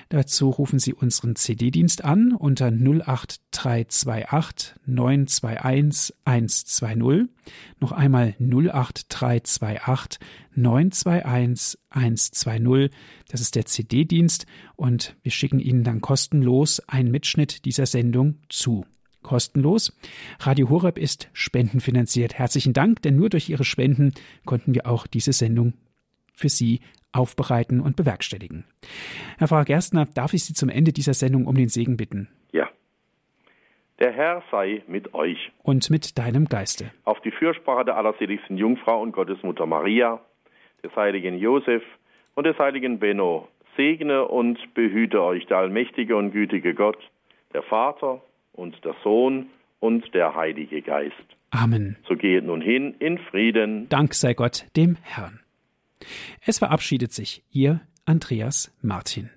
Dazu rufen Sie unseren CD-Dienst an unter 08328 921 120. Noch einmal 08328 921 120. Das ist der CD-Dienst und wir schicken Ihnen dann kostenlos einen Mitschnitt dieser Sendung zu kostenlos. Radio Horeb ist spendenfinanziert. Herzlichen Dank, denn nur durch Ihre Spenden konnten wir auch diese Sendung für Sie aufbereiten und bewerkstelligen. Herr Pfarrer Gerstner, darf ich Sie zum Ende dieser Sendung um den Segen bitten? Ja. Der Herr sei mit euch. Und mit deinem Geiste. Auf die Fürsprache der allerseligsten Jungfrau und Gottesmutter Maria, des heiligen Josef und des heiligen Benno, segne und behüte euch der allmächtige und gütige Gott, der Vater und der Sohn und der Heilige Geist. Amen. So geht nun hin in Frieden. Dank sei Gott dem Herrn. Es verabschiedet sich Ihr Andreas Martin.